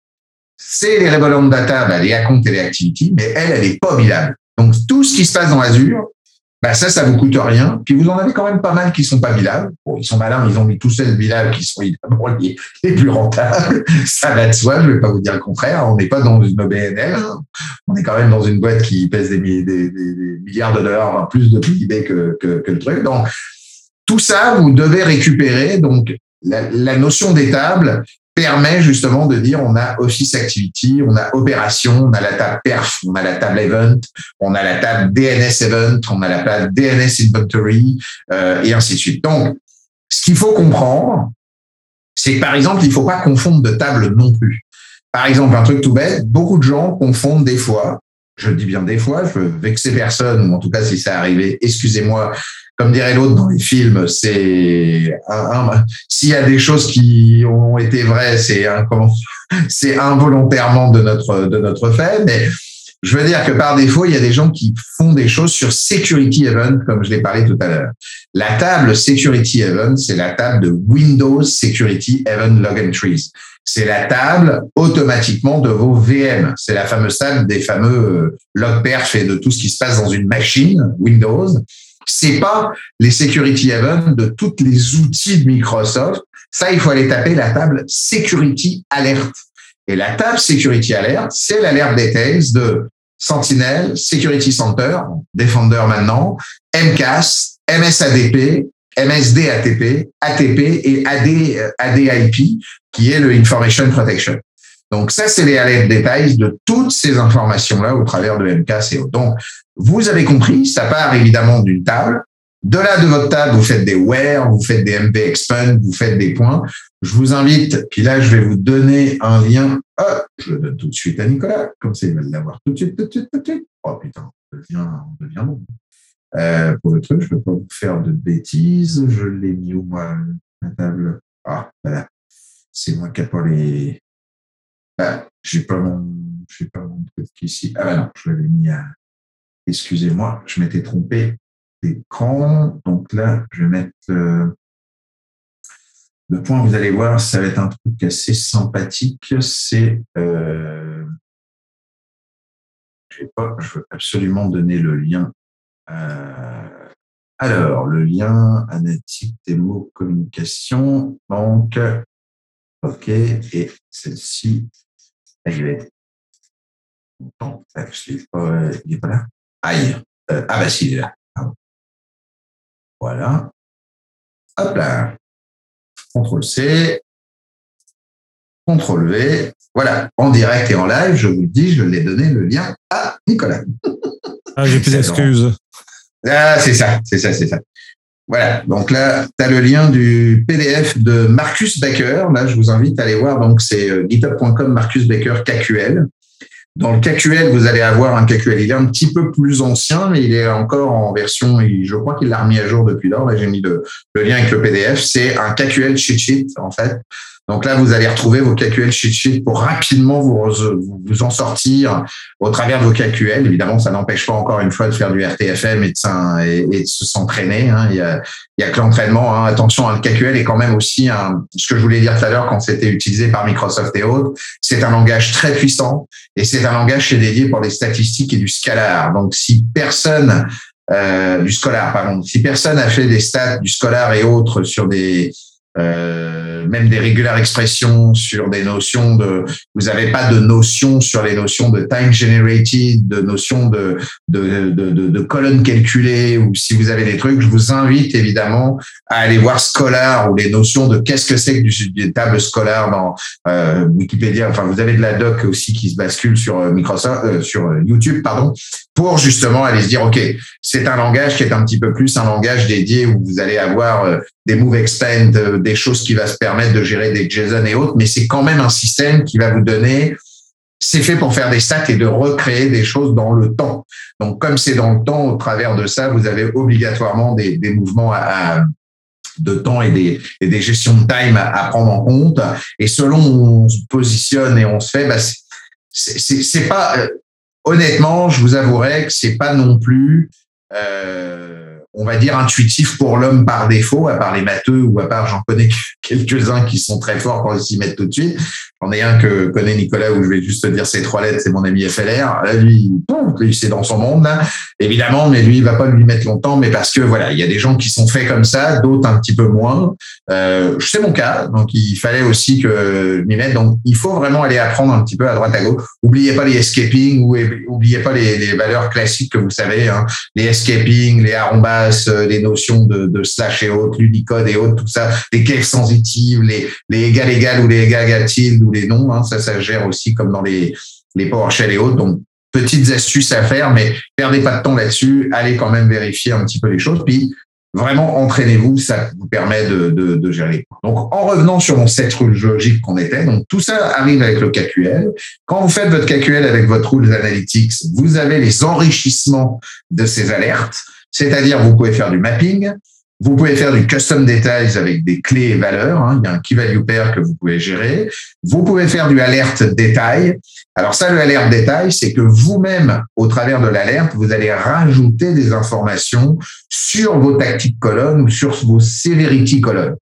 c'est les Revolant Data, bah, les accounts et les activities, mais elle, elle est pas bilable. Donc, tout ce qui se passe dans Azure, bah ça, ça vous coûte rien. Puis vous en avez quand même pas mal qui sont pas bilables. Bon, ils sont malins, ils ont mis tous ces bilables qui sont évidemment les, plus rentables. ça va de soi, je vais pas vous dire le contraire. On n'est pas dans une OBNL. On est quand même dans une boîte qui pèse des, milliards de dollars, plus de PIB que, que, le truc. Donc, tout ça, vous devez récupérer. Donc, la, la notion d'étable, permet justement de dire on a Office Activity, on a opération, on a la table perf, on a la table event, on a la table DNS event, on a la table DNS inventory euh, et ainsi de suite. Donc, ce qu'il faut comprendre, c'est que par exemple, il ne faut pas confondre de table non plus. Par exemple, un truc tout bête, beaucoup de gens confondent des fois, je dis bien des fois, je veux vexer personne, ou en tout cas si ça arrivé, excusez-moi, comme dirait l'autre dans les films, c'est s'il y a des choses qui ont été vraies, c'est c'est involontairement de notre de notre fait, mais je veux dire que par défaut, il y a des gens qui font des choses sur Security Event, comme je l'ai parlé tout à l'heure. La table Security Event, c'est la table de Windows Security Event Log Entries. C'est la table automatiquement de vos VM. C'est la fameuse table des fameux euh, log perf et de tout ce qui se passe dans une machine Windows c'est pas les security events de tous les outils de Microsoft. Ça, il faut aller taper la table security alert. Et la table security alert, c'est l'alerte details de Sentinel, Security Center, Defender maintenant, MCAS, MSADP, MSDATP, ATP et AD, ADIP, qui est le Information Protection. Donc ça, c'est les alertes détails de toutes ces informations-là au travers de MCAS et autres. Donc, vous avez compris, ça part évidemment d'une table. De là de votre table, vous faites des where, vous faites des MV expand, vous faites des points. Je vous invite, puis là, je vais vous donner un lien. Je le donne tout de suite à Nicolas, comme ça, il va l'avoir tout de suite, tout de suite, tout de suite. Oh putain, on devient, on devient bon. Euh, pour le truc, je ne peux pas vous faire de bêtises. Je l'ai mis où, moi, la table Ah, voilà. C'est moi qui n'ai pas les... Bah, j'ai pas mon, j'ai pas mon truc ici. Ah bah non, je l'avais mis à, excusez-moi, je m'étais trompé d'écran. Donc là, je vais mettre le, le point, vous allez voir, ça va être un truc assez sympathique. C'est, euh, pas, je veux absolument donner le lien. Euh, alors, le lien analytique démo communication. Donc, OK, et celle-ci, elle est. il n'est pas là. Aïe. Euh, ah bah si, il est là. Voilà. Hop là. CTRL C. CTRL V. Voilà. En direct et en live, je vous le dis, je l'ai donné le lien à Nicolas. Ah, j'ai plus d'excuses. Ah, c'est ça, c'est ça, c'est ça. Voilà. Donc là, tu as le lien du PDF de Marcus Baker. Là, je vous invite à aller voir. Donc, c'est euh, github.com Marcus Baker KQL. Dans le KQL, vous allez avoir un KQL. Il est un petit peu plus ancien, mais il est encore en version, je crois qu'il l'a remis à jour depuis lors. J'ai mis le, lien avec le PDF. C'est un KQL cheat sheet, en fait. Donc là, vous allez retrouver vos KQL cheat sheet pour rapidement vous, vous en sortir au travers de vos KQL. Évidemment, ça n'empêche pas encore une fois de faire du RTFM et de, et, s'entraîner. Hein. Il y a, il y a que l'entraînement. Hein. Attention, le KQL est quand même aussi un, ce que je voulais dire tout à l'heure quand c'était utilisé par Microsoft et autres. C'est un langage très puissant et c'est un langage qui est dédié pour des statistiques et du scalar. Donc, si personne euh, du Scholar, pardon. Si personne a fait des stats du Scholar et autres sur des euh, même des régulaires expressions sur des notions de, vous n'avez pas de notion sur les notions de time generated, de notions de, de, de, de, colonnes calculées, ou si vous avez des trucs, je vous invite évidemment à aller voir Scholar ou les notions de qu'est-ce que c'est que des tables Scholar dans euh, Wikipédia. Enfin, vous avez de la doc aussi qui se bascule sur euh, Microsoft, euh, sur YouTube, pardon, pour justement aller se dire, OK, c'est un langage qui est un petit peu plus un langage dédié où vous allez avoir des move expand, des choses qui va se permettre de gérer des JSON et autres, mais c'est quand même un système qui va vous donner, c'est fait pour faire des stats et de recréer des choses dans le temps. Donc, comme c'est dans le temps, au travers de ça, vous avez obligatoirement des, des mouvements à, de temps et des, et des gestions de time à, prendre en compte. Et selon où on se positionne et on se fait, bah c'est pas, euh, honnêtement, je vous avouerai que c'est pas non plus, euh, on va dire, intuitif pour l'homme par défaut, à part les matheux ou à part, j'en connais quelques-uns qui sont très forts quand ils s'y mettent tout de suite. J'en ai un que connaît Nicolas où je vais juste te dire ces trois lettres, c'est mon ami FLR. Là, lui, c'est dans son monde, là. Évidemment, mais lui, il va pas lui mettre longtemps, mais parce que voilà, il y a des gens qui sont faits comme ça, d'autres un petit peu moins. Euh, c'est mon cas, donc il fallait aussi que m'y mette. Donc, il faut vraiment aller apprendre un petit peu à droite à gauche. Oubliez pas les escaping ou oubliez pas les, valeurs classiques que vous savez, hein. les escaping, les arrombas, euh, les notions de, de slash et autres, l'unicode et autres, tout ça, les caisses sensitives, les, les égal égal ou les égal égal ou les noms, hein. ça, ça gère aussi comme dans les, les PowerShell et autres. Donc, petites astuces à faire, mais perdez pas de temps là-dessus. Allez quand même vérifier un petit peu les choses. Puis, vraiment, entraînez-vous. Ça vous permet de, de, de gérer. Donc, en revenant sur mon set rule logique qu'on était, donc tout ça arrive avec le KQL. Quand vous faites votre KQL avec votre rules analytics, vous avez les enrichissements de ces alertes. C'est-à-dire, vous pouvez faire du mapping, vous pouvez faire du custom details avec des clés et valeurs. Hein. Il y a un key value pair que vous pouvez gérer. Vous pouvez faire du alerte détail. Alors ça, le alerte détail, c'est que vous-même, au travers de l'alerte, vous allez rajouter des informations sur vos tactiques colonnes ou sur vos severity colonnes.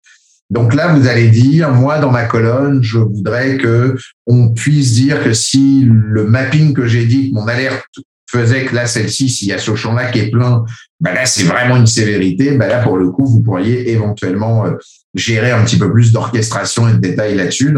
Donc là, vous allez dire, moi, dans ma colonne, je voudrais que on puisse dire que si le mapping que j'ai dit, mon alerte faisait que là, celle-ci, s'il y a ce champ-là qui est plein, ben là, c'est vraiment une sévérité. Ben là, pour le coup, vous pourriez éventuellement euh, gérer un petit peu plus d'orchestration et de détails là-dessus.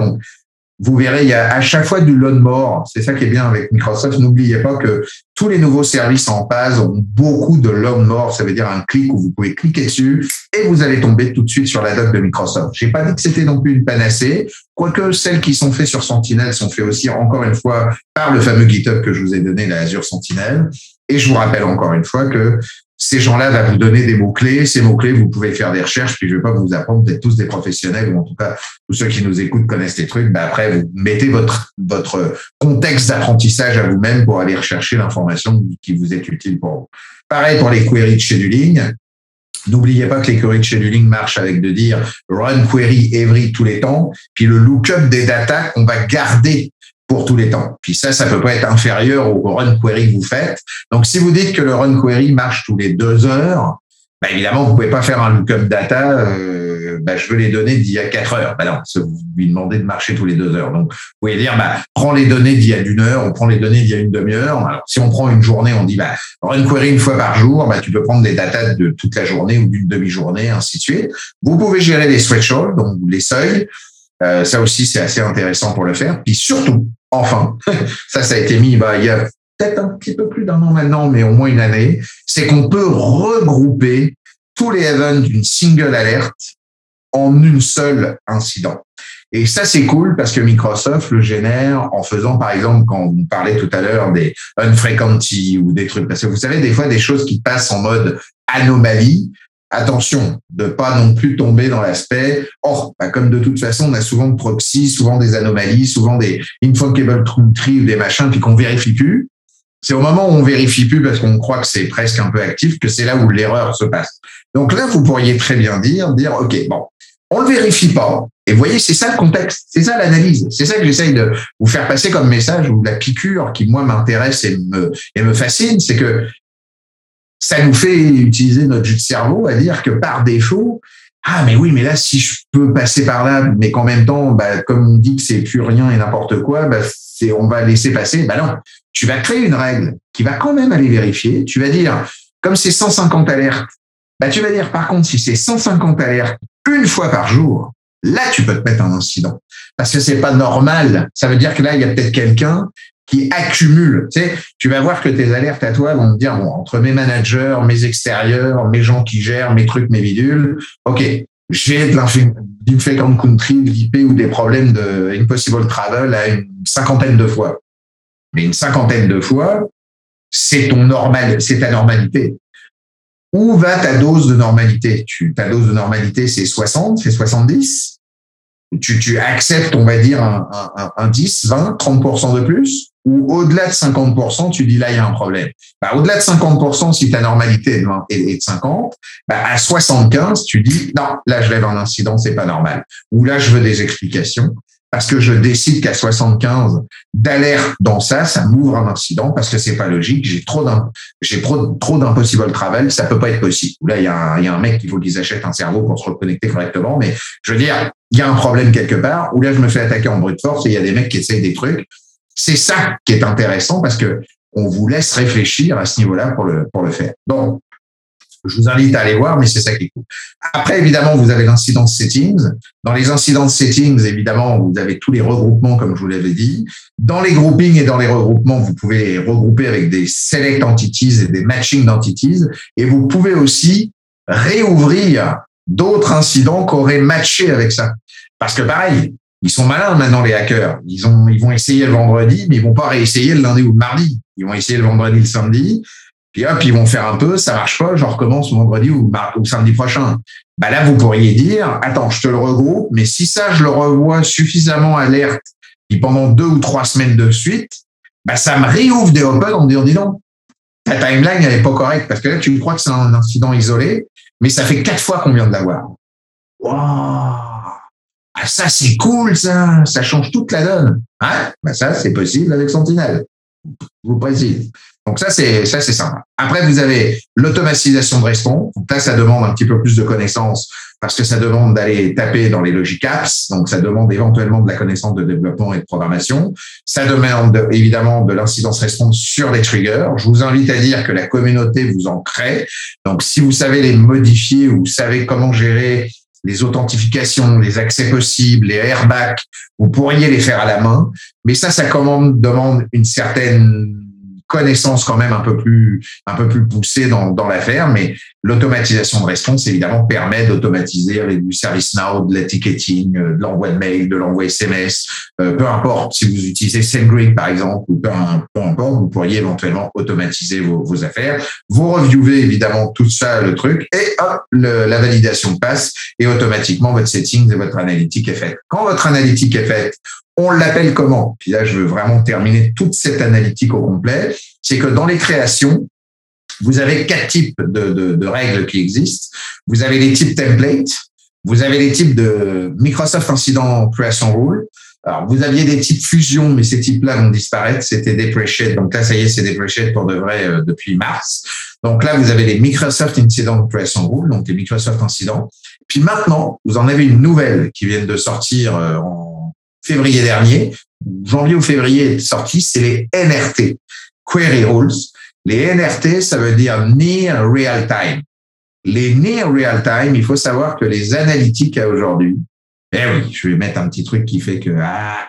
Vous verrez, il y a à chaque fois du load more. C'est ça qui est bien avec Microsoft. N'oubliez pas que tous les nouveaux services en base ont beaucoup de load more. Ça veut dire un clic où vous pouvez cliquer dessus et vous allez tomber tout de suite sur la doc de Microsoft. J'ai pas dit que c'était non plus une panacée. Quoique celles qui sont faites sur Sentinel sont faites aussi, encore une fois, par le fameux GitHub que je vous ai donné, la Azure Sentinel. Et je vous rappelle encore une fois que ces gens-là vont vous donner des mots-clés. Ces mots-clés, vous pouvez faire des recherches, puis je ne vais pas vous apprendre, d'être tous des professionnels, ou en tout cas, tous ceux qui nous écoutent connaissent les trucs. Ben après, vous mettez votre, votre contexte d'apprentissage à vous-même pour aller rechercher l'information qui vous est utile pour vous. Pareil pour les queries de scheduling. N'oubliez pas que les queries de scheduling marchent avec de dire run query every tous les temps, puis le lookup des data qu'on va garder pour tous les temps. Puis ça, ça peut pas être inférieur au run query que vous faites. Donc, si vous dites que le run query marche tous les deux heures, bah, évidemment, vous pouvez pas faire un lookup data. Euh, bah, je veux les données d'il y a quatre heures. Bah non, vous lui demandez de marcher tous les deux heures. Donc, vous pouvez dire, bah, prends les données d'il y a une heure, on prend les données d'il y a une demi-heure. Si on prend une journée, on dit, bah, run query une fois par jour, bah, tu peux prendre des datas de toute la journée ou d'une demi-journée, ainsi de suite. Vous pouvez gérer les thresholds, donc les seuils. Euh, ça aussi, c'est assez intéressant pour le faire. Puis surtout, enfin, ça, ça a été mis bah, il y a peut-être un petit peu plus d'un an maintenant, mais au moins une année, c'est qu'on peut regrouper tous les events d'une single alerte en une seule incident. Et ça, c'est cool parce que Microsoft le génère en faisant, par exemple, quand on parlait tout à l'heure des unfrequency ou des trucs, parce que vous savez, des fois, des choses qui passent en mode anomalie, attention de pas non plus tomber dans l'aspect oh bah comme de toute façon on a souvent de proxy souvent des anomalies souvent des infuckable tree ou des machins puis qu'on vérifie plus. C'est au moment où on vérifie plus parce qu'on croit que c'est presque un peu actif que c'est là où l'erreur se passe. Donc là vous pourriez très bien dire dire ok bon on le vérifie pas. Et vous voyez c'est ça le contexte. C'est ça l'analyse. C'est ça que j'essaye de vous faire passer comme message ou la piqûre qui moi m'intéresse et me et me fascine. C'est que ça nous fait utiliser notre jus de cerveau à dire que par défaut, ah mais oui, mais là si je peux passer par là, mais qu'en même temps, bah, comme on dit que c'est plus rien et n'importe quoi, bah, on va laisser passer. Bah non, tu vas créer une règle qui va quand même aller vérifier. Tu vas dire, comme c'est 150 alertes, bah tu vas dire par contre si c'est 150 alertes une fois par jour, là tu peux te mettre un incident parce que c'est pas normal. Ça veut dire que là il y a peut-être quelqu'un qui accumule. Tu sais, tu vas voir que tes alertes à toi vont te dire, bon, entre mes managers, mes extérieurs, mes gens qui gèrent mes trucs, mes bidules, OK, j'ai de en country, de l'IP ou des problèmes de impossible travel à une cinquantaine de fois. Mais une cinquantaine de fois, c'est ton normal, c'est ta normalité. Où va ta dose de normalité? Tu, ta dose de normalité, c'est 60, c'est 70. Tu, tu acceptes, on va dire, un, un, un 10, 20, 30% de plus? Ou au-delà de 50%, tu dis là, il y a un problème. Bah, au-delà de 50%, si ta normalité est de 50, bah, à 75, tu dis non, là, je lève un incident, c'est pas normal. Ou là, je veux des explications. parce que je décide qu'à 75 d'alerte dans ça, ça m'ouvre un incident parce que c'est pas logique. J'ai trop d'un, d'impossible travel. Ça peut pas être possible. Là, il y, a un, il y a un mec qui faut qu'ils achètent un cerveau pour se reconnecter correctement. Mais je veux dire, il y a un problème quelque part où là, je me fais attaquer en brute force et il y a des mecs qui essayent des trucs. C'est ça qui est intéressant parce que on vous laisse réfléchir à ce niveau-là pour le, pour le faire. Donc, je vous invite à aller voir, mais c'est ça qui est cool. Après, évidemment, vous avez l'incident settings. Dans les incidents settings, évidemment, vous avez tous les regroupements, comme je vous l'avais dit. Dans les groupings et dans les regroupements, vous pouvez regrouper avec des select entities et des matching entities. Et vous pouvez aussi réouvrir d'autres incidents qui auraient matché avec ça. Parce que pareil, ils sont malins maintenant, les hackers. Ils, ont, ils vont essayer le vendredi, mais ils vont pas réessayer le lundi ou le mardi. Ils vont essayer le vendredi, le samedi. Puis hop, ils vont faire un peu, ça marche pas, je recommence vendredi ou, ou samedi prochain. Bah là, vous pourriez dire, attends, je te le regroupe, mais si ça, je le revois suffisamment alerte, puis pendant deux ou trois semaines de suite, bah ça me réouvre des open en me disant, dis donc, ta timeline, elle est pas correcte, parce que là, tu crois que c'est un incident isolé, mais ça fait quatre fois qu'on vient de l'avoir. Waouh! Ah, ça, c'est cool, ça. Ça change toute la donne. Hein? Bah, ça, c'est possible avec Sentinel. Je vous précise. Donc ça, c'est ça, c'est sympa. Après, vous avez l'automatisation de response. Donc là, ça demande un petit peu plus de connaissances parce que ça demande d'aller taper dans les logic apps. Donc ça demande éventuellement de la connaissance de développement et de programmation. Ça demande évidemment de l'incidence response sur les triggers. Je vous invite à dire que la communauté vous en crée. Donc si vous savez les modifier, vous savez comment gérer les authentifications, les accès possibles, les airbags, vous pourriez les faire à la main. Mais ça, ça demande une certaine connaissance quand même un peu plus un peu plus poussée dans, dans l'affaire, mais l'automatisation de response évidemment permet d'automatiser du service now, de l'etiqueting, euh, de l'envoi de mail, de l'envoi SMS, euh, peu importe si vous utilisez SendGrid par exemple ou peu, peu, importe, vous pourriez éventuellement automatiser vos, vos, affaires. Vous reviewez évidemment tout ça le truc et hop la validation passe et automatiquement votre settings et votre analytique est faite. Quand votre analytique est faite, on l'appelle comment? Puis là, je veux vraiment terminer toute cette analytique au complet. C'est que dans les créations, vous avez quatre types de, règles qui existent. Vous avez les types template, vous avez les types de Microsoft Incident Creation Rule. Alors, vous aviez des types fusion, mais ces types-là vont disparaître. C'était depreciate. Donc là, ça y est, c'est depreciate pour de vrai euh, depuis mars. Donc là, vous avez les Microsoft Incident Creation Rule, donc les Microsoft Incidents. Puis maintenant, vous en avez une nouvelle qui vient de sortir euh, en février dernier, janvier ou février sorti, c'est les NRT, Query Rules. Les NRT, ça veut dire Near Real Time. Les Near Real Time, il faut savoir que les analytiques à aujourd'hui, eh oui, je vais mettre un petit truc qui fait que, ah,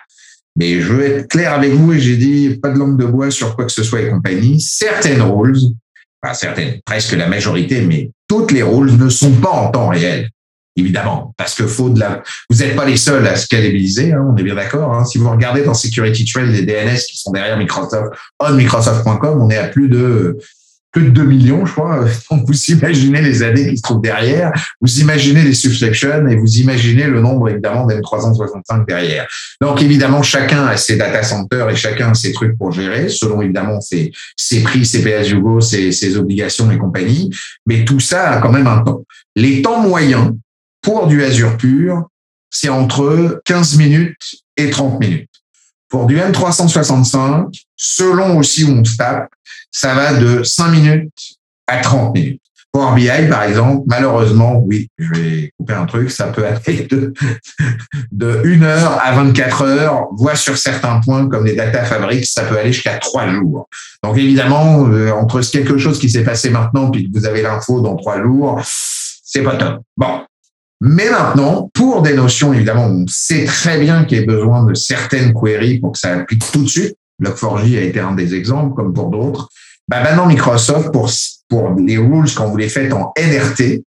mais je veux être clair avec vous et j'ai dit pas de langue de bois sur quoi que ce soit et compagnie. Certaines rules, pas certaines, presque la majorité, mais toutes les rules ne sont pas en temps réel évidemment, parce que faut de la. Vous n'êtes pas les seuls à scalabiliser, hein, on est bien d'accord. Hein. Si vous regardez dans Security Trail les DNS qui sont derrière Microsoft, on Microsoft.com, on est à plus de plus de 2 millions, je crois. Donc, vous imaginez les années qui se trouvent derrière, vous imaginez les subsections et vous imaginez le nombre, évidemment, d'M365 derrière. Donc, évidemment, chacun a ses data centers et chacun a ses trucs pour gérer, selon, évidemment, ses, ses prix, ses pay-as-you-go, ses, ses obligations et compagnie. Mais tout ça a quand même un temps. Les temps moyens pour du Azure pur, c'est entre 15 minutes et 30 minutes. Pour du M365, selon aussi où on tape, ça va de 5 minutes à 30 minutes. Pour BI, par exemple, malheureusement, oui, je vais couper un truc, ça peut aller de, de 1 heure à 24 heures, voire sur certains points, comme les data fabrics, ça peut aller jusqu'à 3 jours. Donc évidemment, euh, entre quelque chose qui s'est passé maintenant puis que vous avez l'info dans 3 jours, c'est pas top. Bon, mais maintenant, pour des notions, évidemment, on sait très bien qu'il y a besoin de certaines queries pour que ça applique tout de suite. Log4j a été un des exemples, comme pour d'autres. Bah maintenant, Microsoft, pour, pour les rules, quand vous les faites en NRT,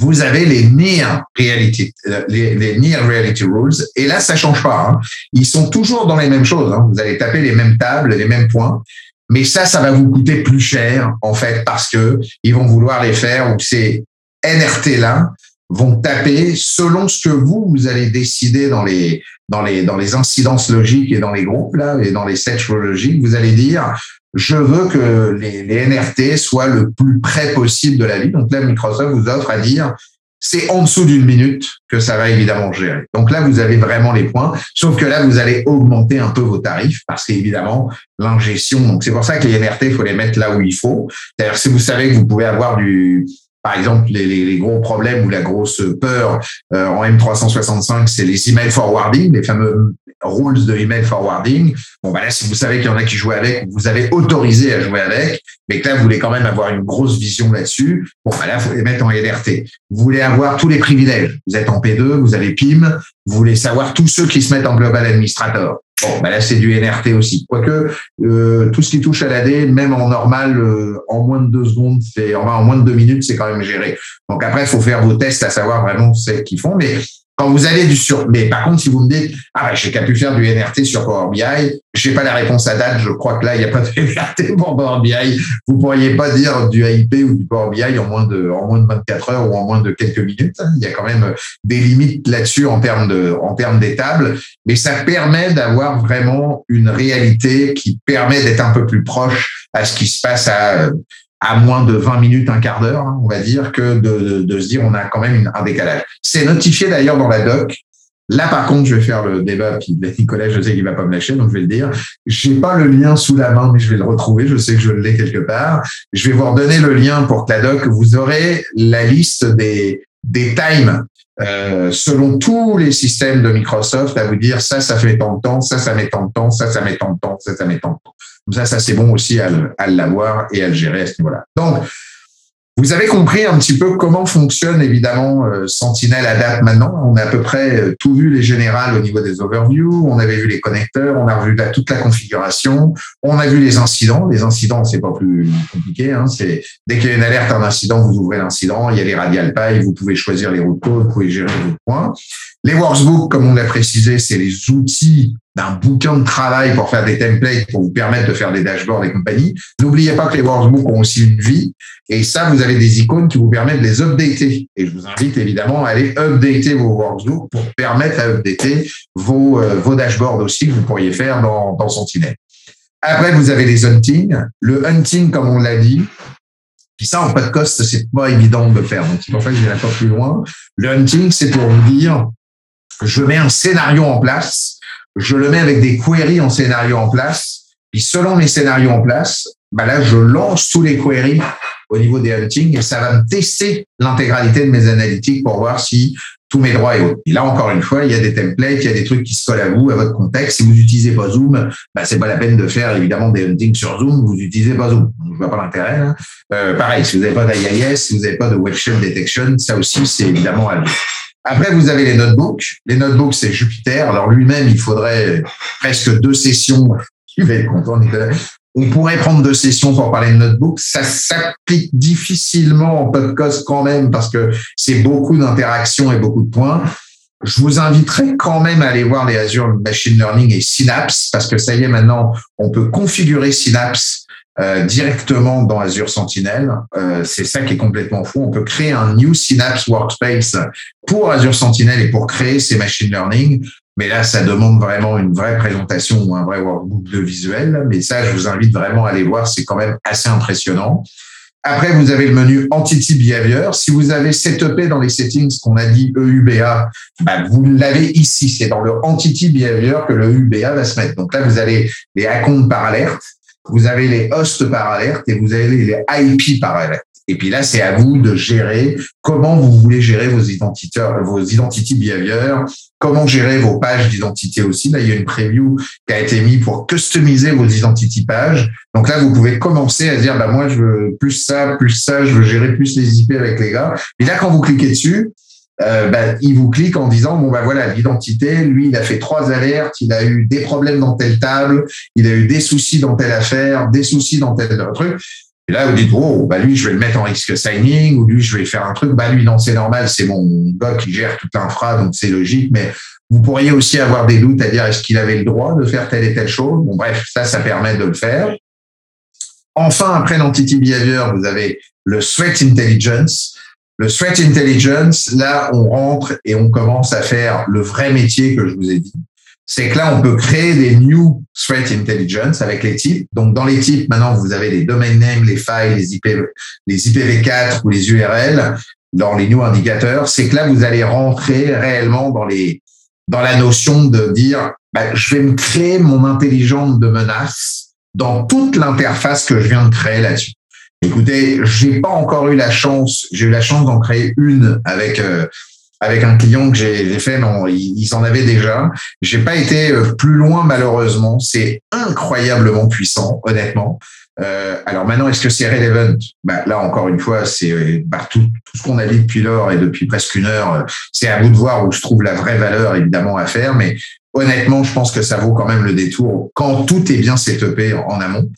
vous avez les near reality, euh, les, near reality rules. Et là, ça change pas. Hein. Ils sont toujours dans les mêmes choses. Hein. Vous allez taper les mêmes tables, les mêmes points. Mais ça, ça va vous coûter plus cher, en fait, parce que ils vont vouloir les faire où ces NRT là vont taper selon ce que vous, vous allez décider dans les, dans les, dans les incidences logiques et dans les groupes, là, et dans les sets logiques, vous allez dire, je veux que les, les NRT soient le plus près possible de la vie. Donc là, Microsoft vous offre à dire, c'est en dessous d'une minute que ça va évidemment gérer. Donc là, vous avez vraiment les points, sauf que là, vous allez augmenter un peu vos tarifs parce qu'évidemment, l'ingestion, donc c'est pour ça que les NRT, il faut les mettre là où il faut. C'est-à-dire, si vous savez que vous pouvez avoir du, par exemple, les, les, les, gros problèmes ou la grosse peur euh, en M365, c'est les email forwarding, les fameux rules de email forwarding. Bon, bah là, si vous savez qu'il y en a qui jouent avec, vous avez autorisé à jouer avec, mais que là, vous voulez quand même avoir une grosse vision là-dessus. Bon, bah là, faut les mettre en LRT. Vous voulez avoir tous les privilèges. Vous êtes en P2, vous avez PIM, vous voulez savoir tous ceux qui se mettent en Global Administrator. Bon, bah là, c'est du NRT aussi. Quoique, euh, tout ce qui touche à l'AD, même en normal, euh, en moins de deux secondes, c'est, en moins de deux minutes, c'est quand même géré. Donc après, il faut faire vos tests à savoir vraiment ce qu'ils font. Mais quand vous avez du sur, mais par contre, si vous me dites, ah, j'ai qu'à pu faire du NRT sur Power BI, j'ai pas la réponse à date, je crois que là, il n'y a pas de NRT pour Power BI. Vous pourriez pas dire du AIP ou du Power BI en moins de, en moins de 24 heures ou en moins de quelques minutes. Il y a quand même des limites là-dessus en termes de, en termes d'étables, mais ça permet d'avoir vraiment une réalité qui permet d'être un peu plus proche à ce qui se passe à, à moins de 20 minutes, un quart d'heure, hein, on va dire, que de, de, se dire on a quand même un décalage. C'est notifié d'ailleurs dans la doc. Là, par contre, je vais faire le débat, puis Nicolas, je sais qu'il va pas me lâcher, donc je vais le dire. J'ai pas le lien sous la main, mais je vais le retrouver. Je sais que je l'ai quelque part. Je vais vous redonner le lien pour que la doc, vous aurez la liste des, des times euh, selon tous les systèmes de Microsoft à vous dire ça, ça fait tant de temps, ça, ça met tant de temps, ça, ça met tant de temps, ça, ça met tant de temps. Ça, ça c'est bon aussi à, l'avoir et à le gérer à ce niveau-là. Donc, vous avez compris un petit peu comment fonctionne évidemment euh, Sentinel à date maintenant. On a à peu près euh, tout vu les générales au niveau des overviews. On avait vu les connecteurs, on a revu toute la configuration, on a vu les incidents. Les incidents, c'est pas plus compliqué. Hein. Dès qu'il y a une alerte, un incident, vous ouvrez l'incident. Il y a les radial pipe, vous pouvez choisir les routes vous pouvez gérer vos points. Les workbooks, comme on l'a précisé, c'est les outils d'un bouquin de travail pour faire des templates pour vous permettre de faire des dashboards et compagnie. N'oubliez pas que les workbooks ont aussi une vie. Et ça, vous avez des icônes qui vous permettent de les updater. Et je vous invite évidemment à aller updater vos workbooks pour permettre à updater vos, euh, vos dashboards aussi que vous pourriez faire dans, dans Sentinel. Après, vous avez les hunting. Le hunting, comme on l'a dit, puis ça, en podcast, c'est pas évident de le faire. Donc, c'est pour ça que je n'irai pas plus loin. Le hunting, c'est pour vous dire, je mets un scénario en place, je le mets avec des queries en scénario en place, puis selon les scénarios en place, bah là, je lance tous les queries au niveau des hunting et ça va me tester l'intégralité de mes analytiques pour voir si tous mes droits et autres. Et là, encore une fois, il y a des templates, il y a des trucs qui se collent à vous, à votre contexte. Si vous n'utilisez pas Zoom, bah, c'est pas la peine de faire évidemment des hunting sur Zoom. Vous n'utilisez pas Zoom. Je vois pas l'intérêt. Hein. Euh, pareil, si vous n'avez pas d'AIS, si vous n'avez pas de web detection, ça aussi, c'est évidemment à vous. Après, vous avez les notebooks. Les notebooks, c'est Jupiter. Alors lui-même, il faudrait presque deux sessions. Tu vas être content. On pourrait prendre deux sessions pour parler de notebook. Ça s'applique difficilement en podcast quand même parce que c'est beaucoup d'interactions et beaucoup de points. Je vous inviterai quand même à aller voir les Azure Machine Learning et Synapse parce que ça y est, maintenant, on peut configurer Synapse euh, directement dans Azure Sentinel. Euh, c'est ça qui est complètement fou. On peut créer un new Synapse Workspace pour Azure Sentinel et pour créer ces machine learning. Mais là, ça demande vraiment une vraie présentation ou un vrai workbook de visuel. Mais ça, je vous invite vraiment à aller voir. C'est quand même assez impressionnant. Après, vous avez le menu Entity Behavior. Si vous avez setupé dans les settings qu'on a dit EUBA, bah, vous l'avez ici. C'est dans le Entity Behavior que le EUBA va se mettre. Donc là, vous avez les accounts par alerte vous avez les hosts par alerte et vous avez les IP par alerte. Et puis là, c'est à vous de gérer comment vous voulez gérer vos identités, vos identity behavior, comment gérer vos pages d'identité aussi. Là, il y a une preview qui a été mise pour customiser vos identity pages. Donc là, vous pouvez commencer à dire, bah, moi, je veux plus ça, plus ça, je veux gérer plus les IP avec les gars. Et là, quand vous cliquez dessus, euh, bah, il vous clique en disant bon bah voilà l'identité, lui il a fait trois alertes, il a eu des problèmes dans telle table, il a eu des soucis dans telle affaire, des soucis dans tel truc. Et là vous dites oh bah lui je vais le mettre en risque signing ou lui je vais faire un truc bah lui non c'est normal c'est mon gars qui gère toute l'infra donc c'est logique mais vous pourriez aussi avoir des doutes à dire est-ce qu'il avait le droit de faire telle et telle chose? Bon bref ça ça permet de le faire. Enfin après l'entity behavior vous avez le threat intelligence le threat intelligence, là, on rentre et on commence à faire le vrai métier que je vous ai dit. C'est que là, on peut créer des new threat intelligence avec les types. Donc, dans les types, maintenant, vous avez les domain names, les files, les IP, les IPv4 ou les URL. dans les new indicateurs, c'est que là, vous allez rentrer réellement dans les dans la notion de dire, bah, je vais me créer mon intelligence de menace dans toute l'interface que je viens de créer là-dessus. Écoutez, j'ai pas encore eu la chance, j'ai eu la chance d'en créer une avec euh, avec un client que j'ai fait, non, ils, en avaient déjà. J'ai pas été euh, plus loin malheureusement. C'est incroyablement puissant, honnêtement. Euh, alors maintenant, est-ce que c'est relevant? Bah, Là, encore une fois, c'est euh, bah, tout, tout, ce qu'on a dit depuis lors et depuis presque une heure. Euh, c'est à vous de voir où se trouve la vraie valeur, évidemment, à faire. Mais honnêtement, je pense que ça vaut quand même le détour quand tout est bien setupé en amont.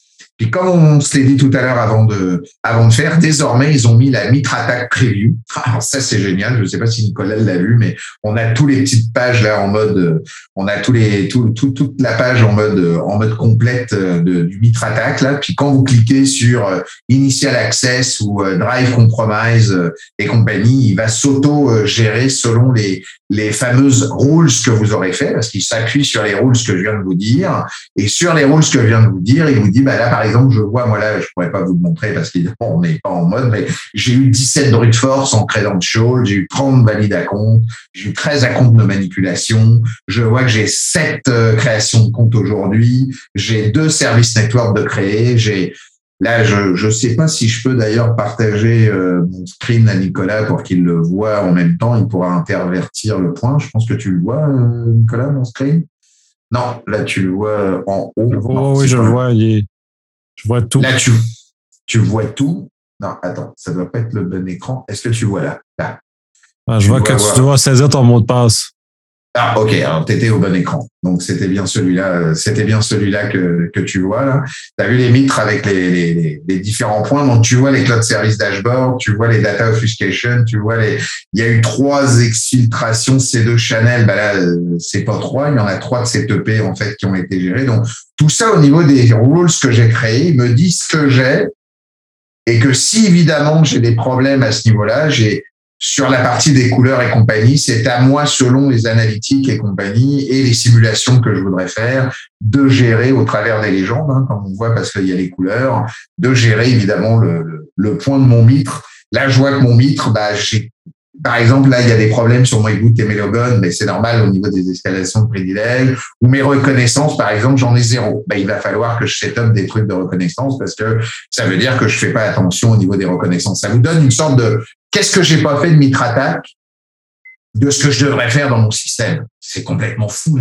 Puis comme on se l'est dit tout à l'heure avant de, avant de faire, désormais, ils ont mis la Mitre Attack Preview. Alors ça, c'est génial. Je ne sais pas si Nicolas l'a vu, mais on a tous les petites pages là en mode, on a tous les, tout, tout, toute la page en mode, en mode complète euh, de, du Mitre Attack là. Puis quand vous cliquez sur euh, Initial Access ou euh, Drive Compromise et compagnie, il va s'auto-gérer selon les, les fameuses rules que vous aurez fait, parce qu'il s'appuie sur les rules que je viens de vous dire. Et sur les rules que je viens de vous dire, il vous dit, bah là, par exemple, je vois, moi là, je pourrais pas vous le montrer parce qu'on n'est pas en mode, mais j'ai eu 17 brute force en credential, j'ai eu 30 valides à compte, j'ai eu 13 à compte de manipulation, je vois que j'ai 7 euh, créations de compte aujourd'hui, j'ai deux services network de créer, j'ai Là, je ne sais pas si je peux d'ailleurs partager euh, mon screen à Nicolas pour qu'il le voit en même temps. Il pourra intervertir le point. Je pense que tu le vois, euh, Nicolas, mon screen? Non, là, tu le vois en haut. Oh, oui, je le vois. Je vois tout. Là, tu, tu vois tout. Non, attends, ça ne doit pas être le bon écran. Est-ce que tu vois là? Là. Ah, je vois que tu dois saisir ton mot de passe. Ah, ok, alors tu étais au bon écran. Donc c'était bien celui-là, euh, c'était bien celui-là que, que tu vois là. Tu as vu les mitres avec les, les, les, différents points? Donc tu vois les cloud service dashboard, tu vois les data obfuscation, tu vois les. Il y a eu trois exfiltrations C2 Chanel. Bah là, euh, c'est pas trois, il y en a trois de CTP en fait qui ont été gérés. Donc tout ça au niveau des rules que j'ai créés me dit ce que j'ai et que si évidemment j'ai des problèmes à ce niveau-là, j'ai sur la partie des couleurs et compagnie, c'est à moi, selon les analytiques et compagnie et les simulations que je voudrais faire, de gérer au travers des légendes, hein, comme on voit parce qu'il y a les couleurs, de gérer évidemment le, point de mon mitre. Je vois que mon mitre, bah, j'ai par exemple, là, il y a des problèmes sur mon boot et mes logons, mais c'est normal au niveau des escalations de privilèges. Ou mes reconnaissances, par exemple, j'en ai zéro. Ben, il va falloir que je set up des trucs de reconnaissance parce que ça veut dire que je fais pas attention au niveau des reconnaissances. Ça vous donne une sorte de qu'est-ce que j'ai pas fait de mitre attaque de ce que je devrais faire dans mon système? C'est complètement fou.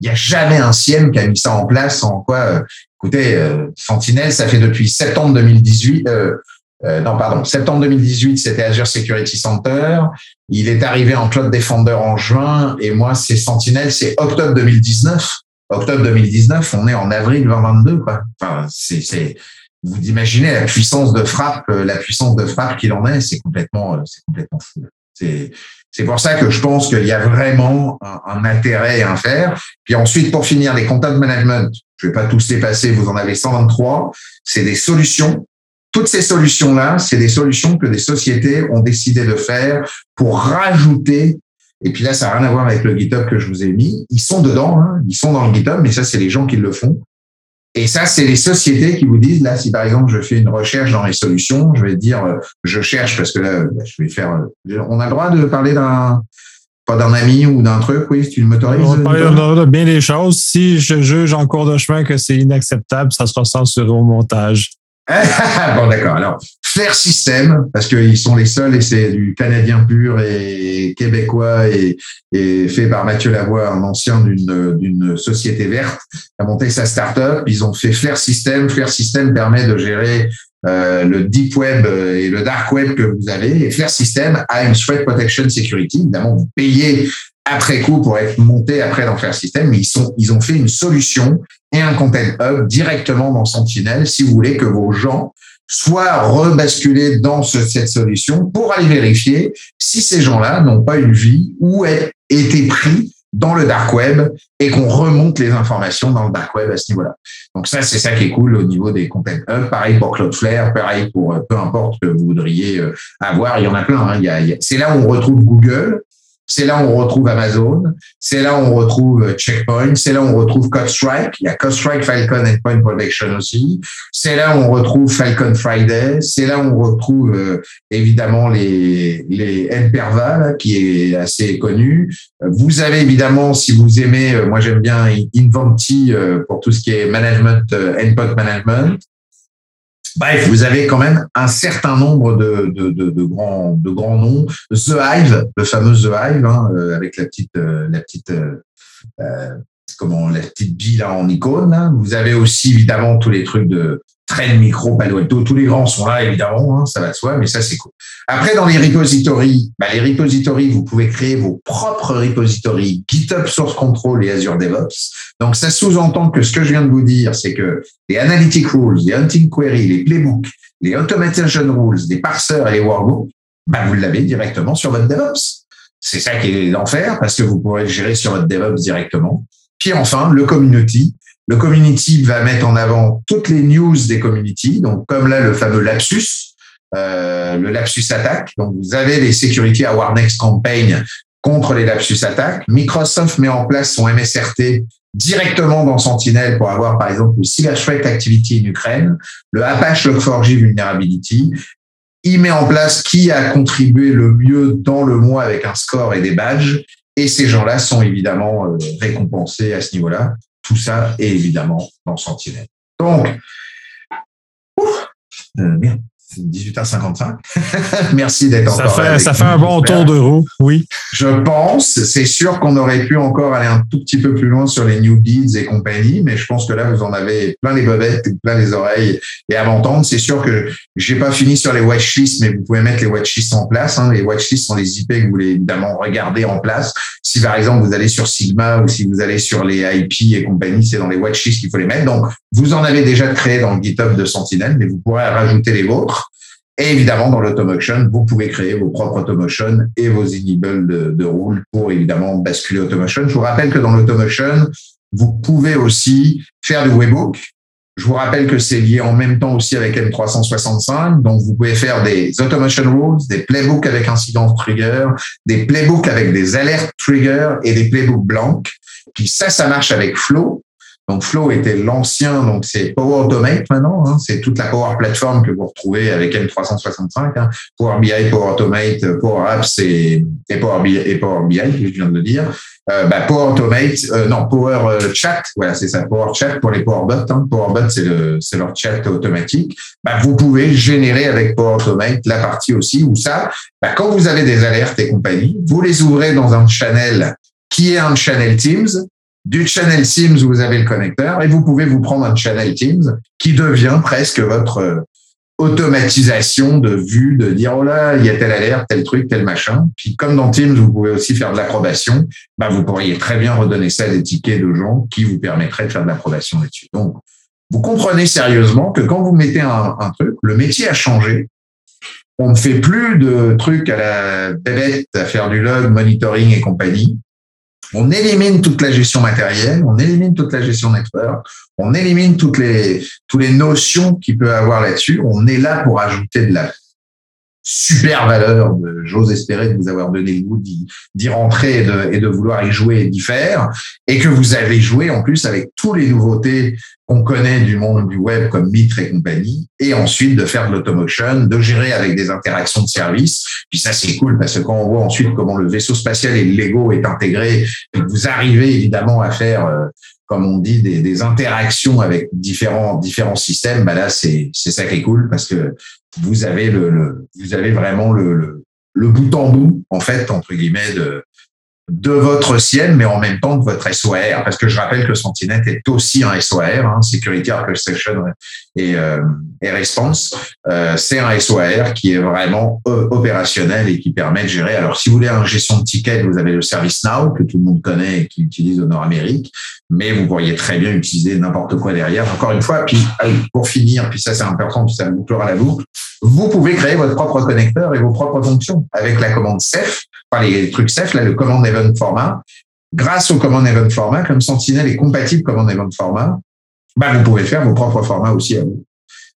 Il n'y a jamais un CIEM qui a mis ça en place en quoi, euh, écoutez, euh, Sentinel, ça fait depuis septembre 2018, euh, non, pardon, septembre 2018, c'était Azure Security Center. Il est arrivé en Cloud Defender en juin et moi, c'est Sentinel, c'est octobre 2019. Octobre 2019, on est en avril 2022, quoi. Enfin, c'est, c'est, vous imaginez la puissance de frappe, euh, la puissance de frappe qu'il en est, c'est complètement, euh, c'est complètement fou. C'est, c'est pour ça que je pense qu'il y a vraiment un, intérêt à faire. Puis ensuite, pour finir, les content management, je vais pas tous les passer, vous en avez 123. C'est des solutions toutes ces solutions-là, c'est des solutions que des sociétés ont décidé de faire pour rajouter. Et puis là, ça n'a rien à voir avec le GitHub que je vous ai mis. Ils sont dedans, hein, ils sont dans le GitHub, mais ça, c'est les gens qui le font. Et ça, c'est les sociétés qui vous disent, là, si par exemple je fais une recherche dans les solutions, je vais dire, euh, je cherche parce que là, bah, je vais faire. Euh, on a le droit de parler d'un pas d'un ami ou d'un truc, oui, si tu m'autorises. On de bien des choses. Si je juge en cours de chemin que c'est inacceptable, ça se ressent sur au montage. bon, d'accord. Alors, Flair System, parce qu'ils sont les seuls et c'est du canadien pur et québécois et, fait par Mathieu Lavoie, un ancien d'une, d'une société verte, a monté sa startup. Ils ont fait Flair System. Flair System permet de gérer euh, le deep web et le dark web que vous avez. Et Flair System a une threat protection security. Évidemment, vous payez après coup pour être monté après dans Flair System, mais ils sont, ils ont fait une solution et un content hub directement dans Sentinel si vous voulez que vos gens soient rebasculés dans cette solution pour aller vérifier si ces gens-là n'ont pas une vie ou aient été pris dans le dark web et qu'on remonte les informations dans le dark web à ce niveau-là. Donc ça, c'est ça qui est cool au niveau des content hubs. Pareil pour Cloudflare, pareil pour euh, peu importe que vous voudriez euh, avoir. Il y en a plein. Hein. c'est là où on retrouve Google c'est là où on retrouve Amazon, c'est là où on retrouve Checkpoint, c'est là où on retrouve CodeStrike, il y a CodeStrike Falcon Endpoint Protection aussi, c'est là où on retrouve Falcon Friday, c'est là où on retrouve euh, évidemment les, les Mperva, qui est assez connu. Vous avez évidemment, si vous aimez, euh, moi j'aime bien Inventi euh, pour tout ce qui est management, endpoint management. Bref, vous avez quand même un certain nombre de, de, de, de grands, de grands noms. The Hive, le fameux The Hive, hein, euh, avec la petite, euh, la petite, euh, comment, la petite bille là en icône. Hein. Vous avez aussi évidemment tous les trucs de Train Micro, Palo Alto, tous les grands sont là évidemment, hein, ça va de soi, mais ça c'est cool. Après dans les repositories, bah, les repositories, vous pouvez créer vos propres repositories GitHub Source Control et Azure DevOps. Donc ça sous-entend que ce que je viens de vous dire, c'est que les analytic rules, les hunting queries, les playbooks, les automation rules, les parseurs et les workbooks, bah, vous l'avez directement sur votre DevOps. C'est ça qui est l'enfer parce que vous pourrez le gérer sur votre DevOps directement. Puis enfin, le community, le community va mettre en avant toutes les news des community, donc comme là le fameux lapsus, euh, le lapsus attack. Donc vous avez les security awareness campaign contre les lapsus attack. Microsoft met en place son MSRT directement dans Sentinel pour avoir par exemple le Cyber Threat Activity in Ukraine, le Apache Log4j Vulnerability. Il met en place qui a contribué le mieux dans le mois avec un score et des badges. Et ces gens-là sont évidemment euh, récompensés à ce niveau-là. Tout ça est évidemment dans Sentinel. Donc, ouf, euh, 18h55. Merci d'être encore fait. Ça fait un bon tour de roue, oui. Je pense. C'est sûr qu'on aurait pu encore aller un tout petit peu plus loin sur les newbies et compagnie, mais je pense que là, vous en avez plein les bobettes, plein les oreilles et à m'entendre. C'est sûr que j'ai pas fini sur les watchlists, mais vous pouvez mettre les watchlists en place. Hein. Les watchlists sont les IP que vous voulez évidemment regarder en place. Si par exemple vous allez sur Sigma ou si vous allez sur les IP et compagnie, c'est dans les watchlists qu'il faut les mettre. Donc, vous en avez déjà créé dans le GitHub de Sentinel, mais vous pourrez rajouter les vôtres. Et évidemment, dans l'automotion, vous pouvez créer vos propres automotion et vos enable de, de rule pour évidemment basculer automotion. Je vous rappelle que dans l'automotion, vous pouvez aussi faire du webhook. Je vous rappelle que c'est lié en même temps aussi avec M365. Donc, vous pouvez faire des automation rules, des playbooks avec incidence trigger, des playbooks avec des alertes trigger et des playbooks blancs. Puis ça, ça marche avec Flow. Donc Flow était l'ancien, donc c'est Power Automate maintenant, hein, c'est toute la Power Platform que vous retrouvez avec M365, hein, Power BI, Power Automate, Power Apps et, Power BI, et Power BI, je viens de dire. Euh, bah, Power Automate, euh, non Power euh, Chat, voilà c'est ça, Power Chat pour les Power Bots. Hein. Power Bot c'est le c'est leur chat automatique. Bah, vous pouvez générer avec Power Automate la partie aussi où ça, bah, quand vous avez des alertes et compagnie, vous les ouvrez dans un channel qui est un channel Teams du channel Teams, vous avez le connecteur et vous pouvez vous prendre un channel Teams qui devient presque votre euh, automatisation de vue, de dire, oh là, il y a telle alerte, tel truc, tel machin. Puis comme dans Teams, vous pouvez aussi faire de l'approbation, bah, vous pourriez très bien redonner ça à des tickets de gens qui vous permettraient de faire de l'approbation là-dessus. Donc, vous comprenez sérieusement que quand vous mettez un, un, truc, le métier a changé. On ne fait plus de trucs à la bébête à faire du log, monitoring et compagnie. On élimine toute la gestion matérielle, on élimine toute la gestion network, on élimine toutes les, toutes les notions qu'il peut avoir là-dessus. On est là pour ajouter de la super valeur. J'ose espérer de vous avoir donné le goût d'y rentrer et de, et de, vouloir y jouer et d'y faire. Et que vous avez joué en plus avec tous les nouveautés qu'on connaît du monde du web comme Mitre et compagnie. Et ensuite de faire de l'automotion, de gérer avec des interactions de services. Puis ça, c'est cool parce que quand on voit ensuite comment le vaisseau spatial et le Lego est intégré, et que vous arrivez évidemment à faire euh, comme on dit, des, des, interactions avec différents différents systèmes, bah là c'est c'est ça qui est cool parce que vous avez le, le vous avez vraiment le, le, le bout en bout en fait entre guillemets de de votre ciel, mais en même temps de votre SOAR, parce que je rappelle que Sentinel est aussi un SOAR, hein, Security Orchestration et, euh, et Response. Euh, c'est un SOAR qui est vraiment euh, opérationnel et qui permet de gérer. Alors, si vous voulez un gestion de tickets, vous avez le Service Now que tout le monde connaît et qui utilise au Nord-Amérique, mais vous pourriez très bien utiliser n'importe quoi derrière. Encore une fois, puis pour finir, puis ça c'est important, puis ça bouclera la boucle, vous pouvez créer votre propre connecteur et vos propres fonctions avec la commande Ceph enfin les trucs Ceph, là, le command event format, grâce au command event format, comme Sentinel est compatible command event format, bah, vous pouvez faire vos propres formats aussi à vous.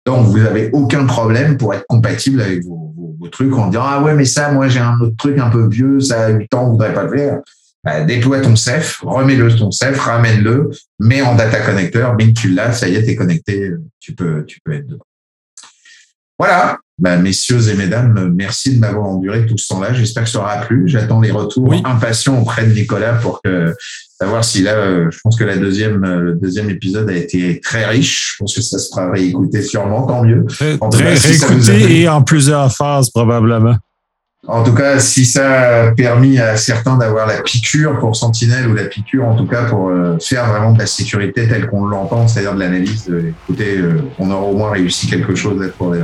Donc, vous n'avez aucun problème pour être compatible avec vos, trucs en disant, ah ouais, mais ça, moi, j'ai un autre truc un peu vieux, ça a 8 ans, on voudrait pas le faire. Bah, déploie ton CEF, remets-le ton CEF, ramène-le, mets en data connecteur, bing, tu l'as, ça y est, t'es connecté, tu peux, tu peux être dedans. Voilà. Bah, messieurs et mesdames, merci de m'avoir enduré tout ce temps-là. J'espère que ça aura plu. J'attends les retours impatients auprès de Nicolas pour que savoir si là, euh, je pense que la deuxième, euh, le deuxième épisode a été très riche. Je pense que ça se fera réécouter sûrement, tant mieux. très réécouté et en plusieurs phases probablement. En tout cas, si ça a permis à certains d'avoir la piqûre pour Sentinelle ou la piqûre, en tout cas pour euh, faire vraiment de la sécurité telle qu'on l'entend, c'est-à-dire de l'analyse, écoutez, on aura au moins réussi quelque chose pour,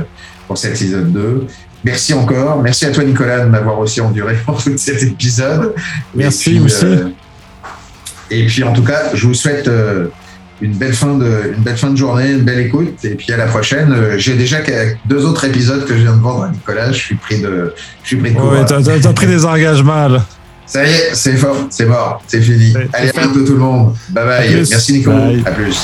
pour cet épisode 2. Merci encore. Merci à toi, Nicolas, de m'avoir aussi enduré pour tout cet épisode. Merci aussi. Et puis, en tout cas, je vous souhaite euh, une belle fin de, une belle fin de journée, une belle écoute. Et puis, à la prochaine. Euh, j'ai déjà deux autres épisodes que je viens de vendre à Nicolas. Je suis pris de, je suis pris de Oui, t'as, pris des engagements, là. Ça y est, c'est fort, c'est mort, c'est fini. Allez, à bientôt tout le monde. Bye bye. Merci Nicolas. À plus.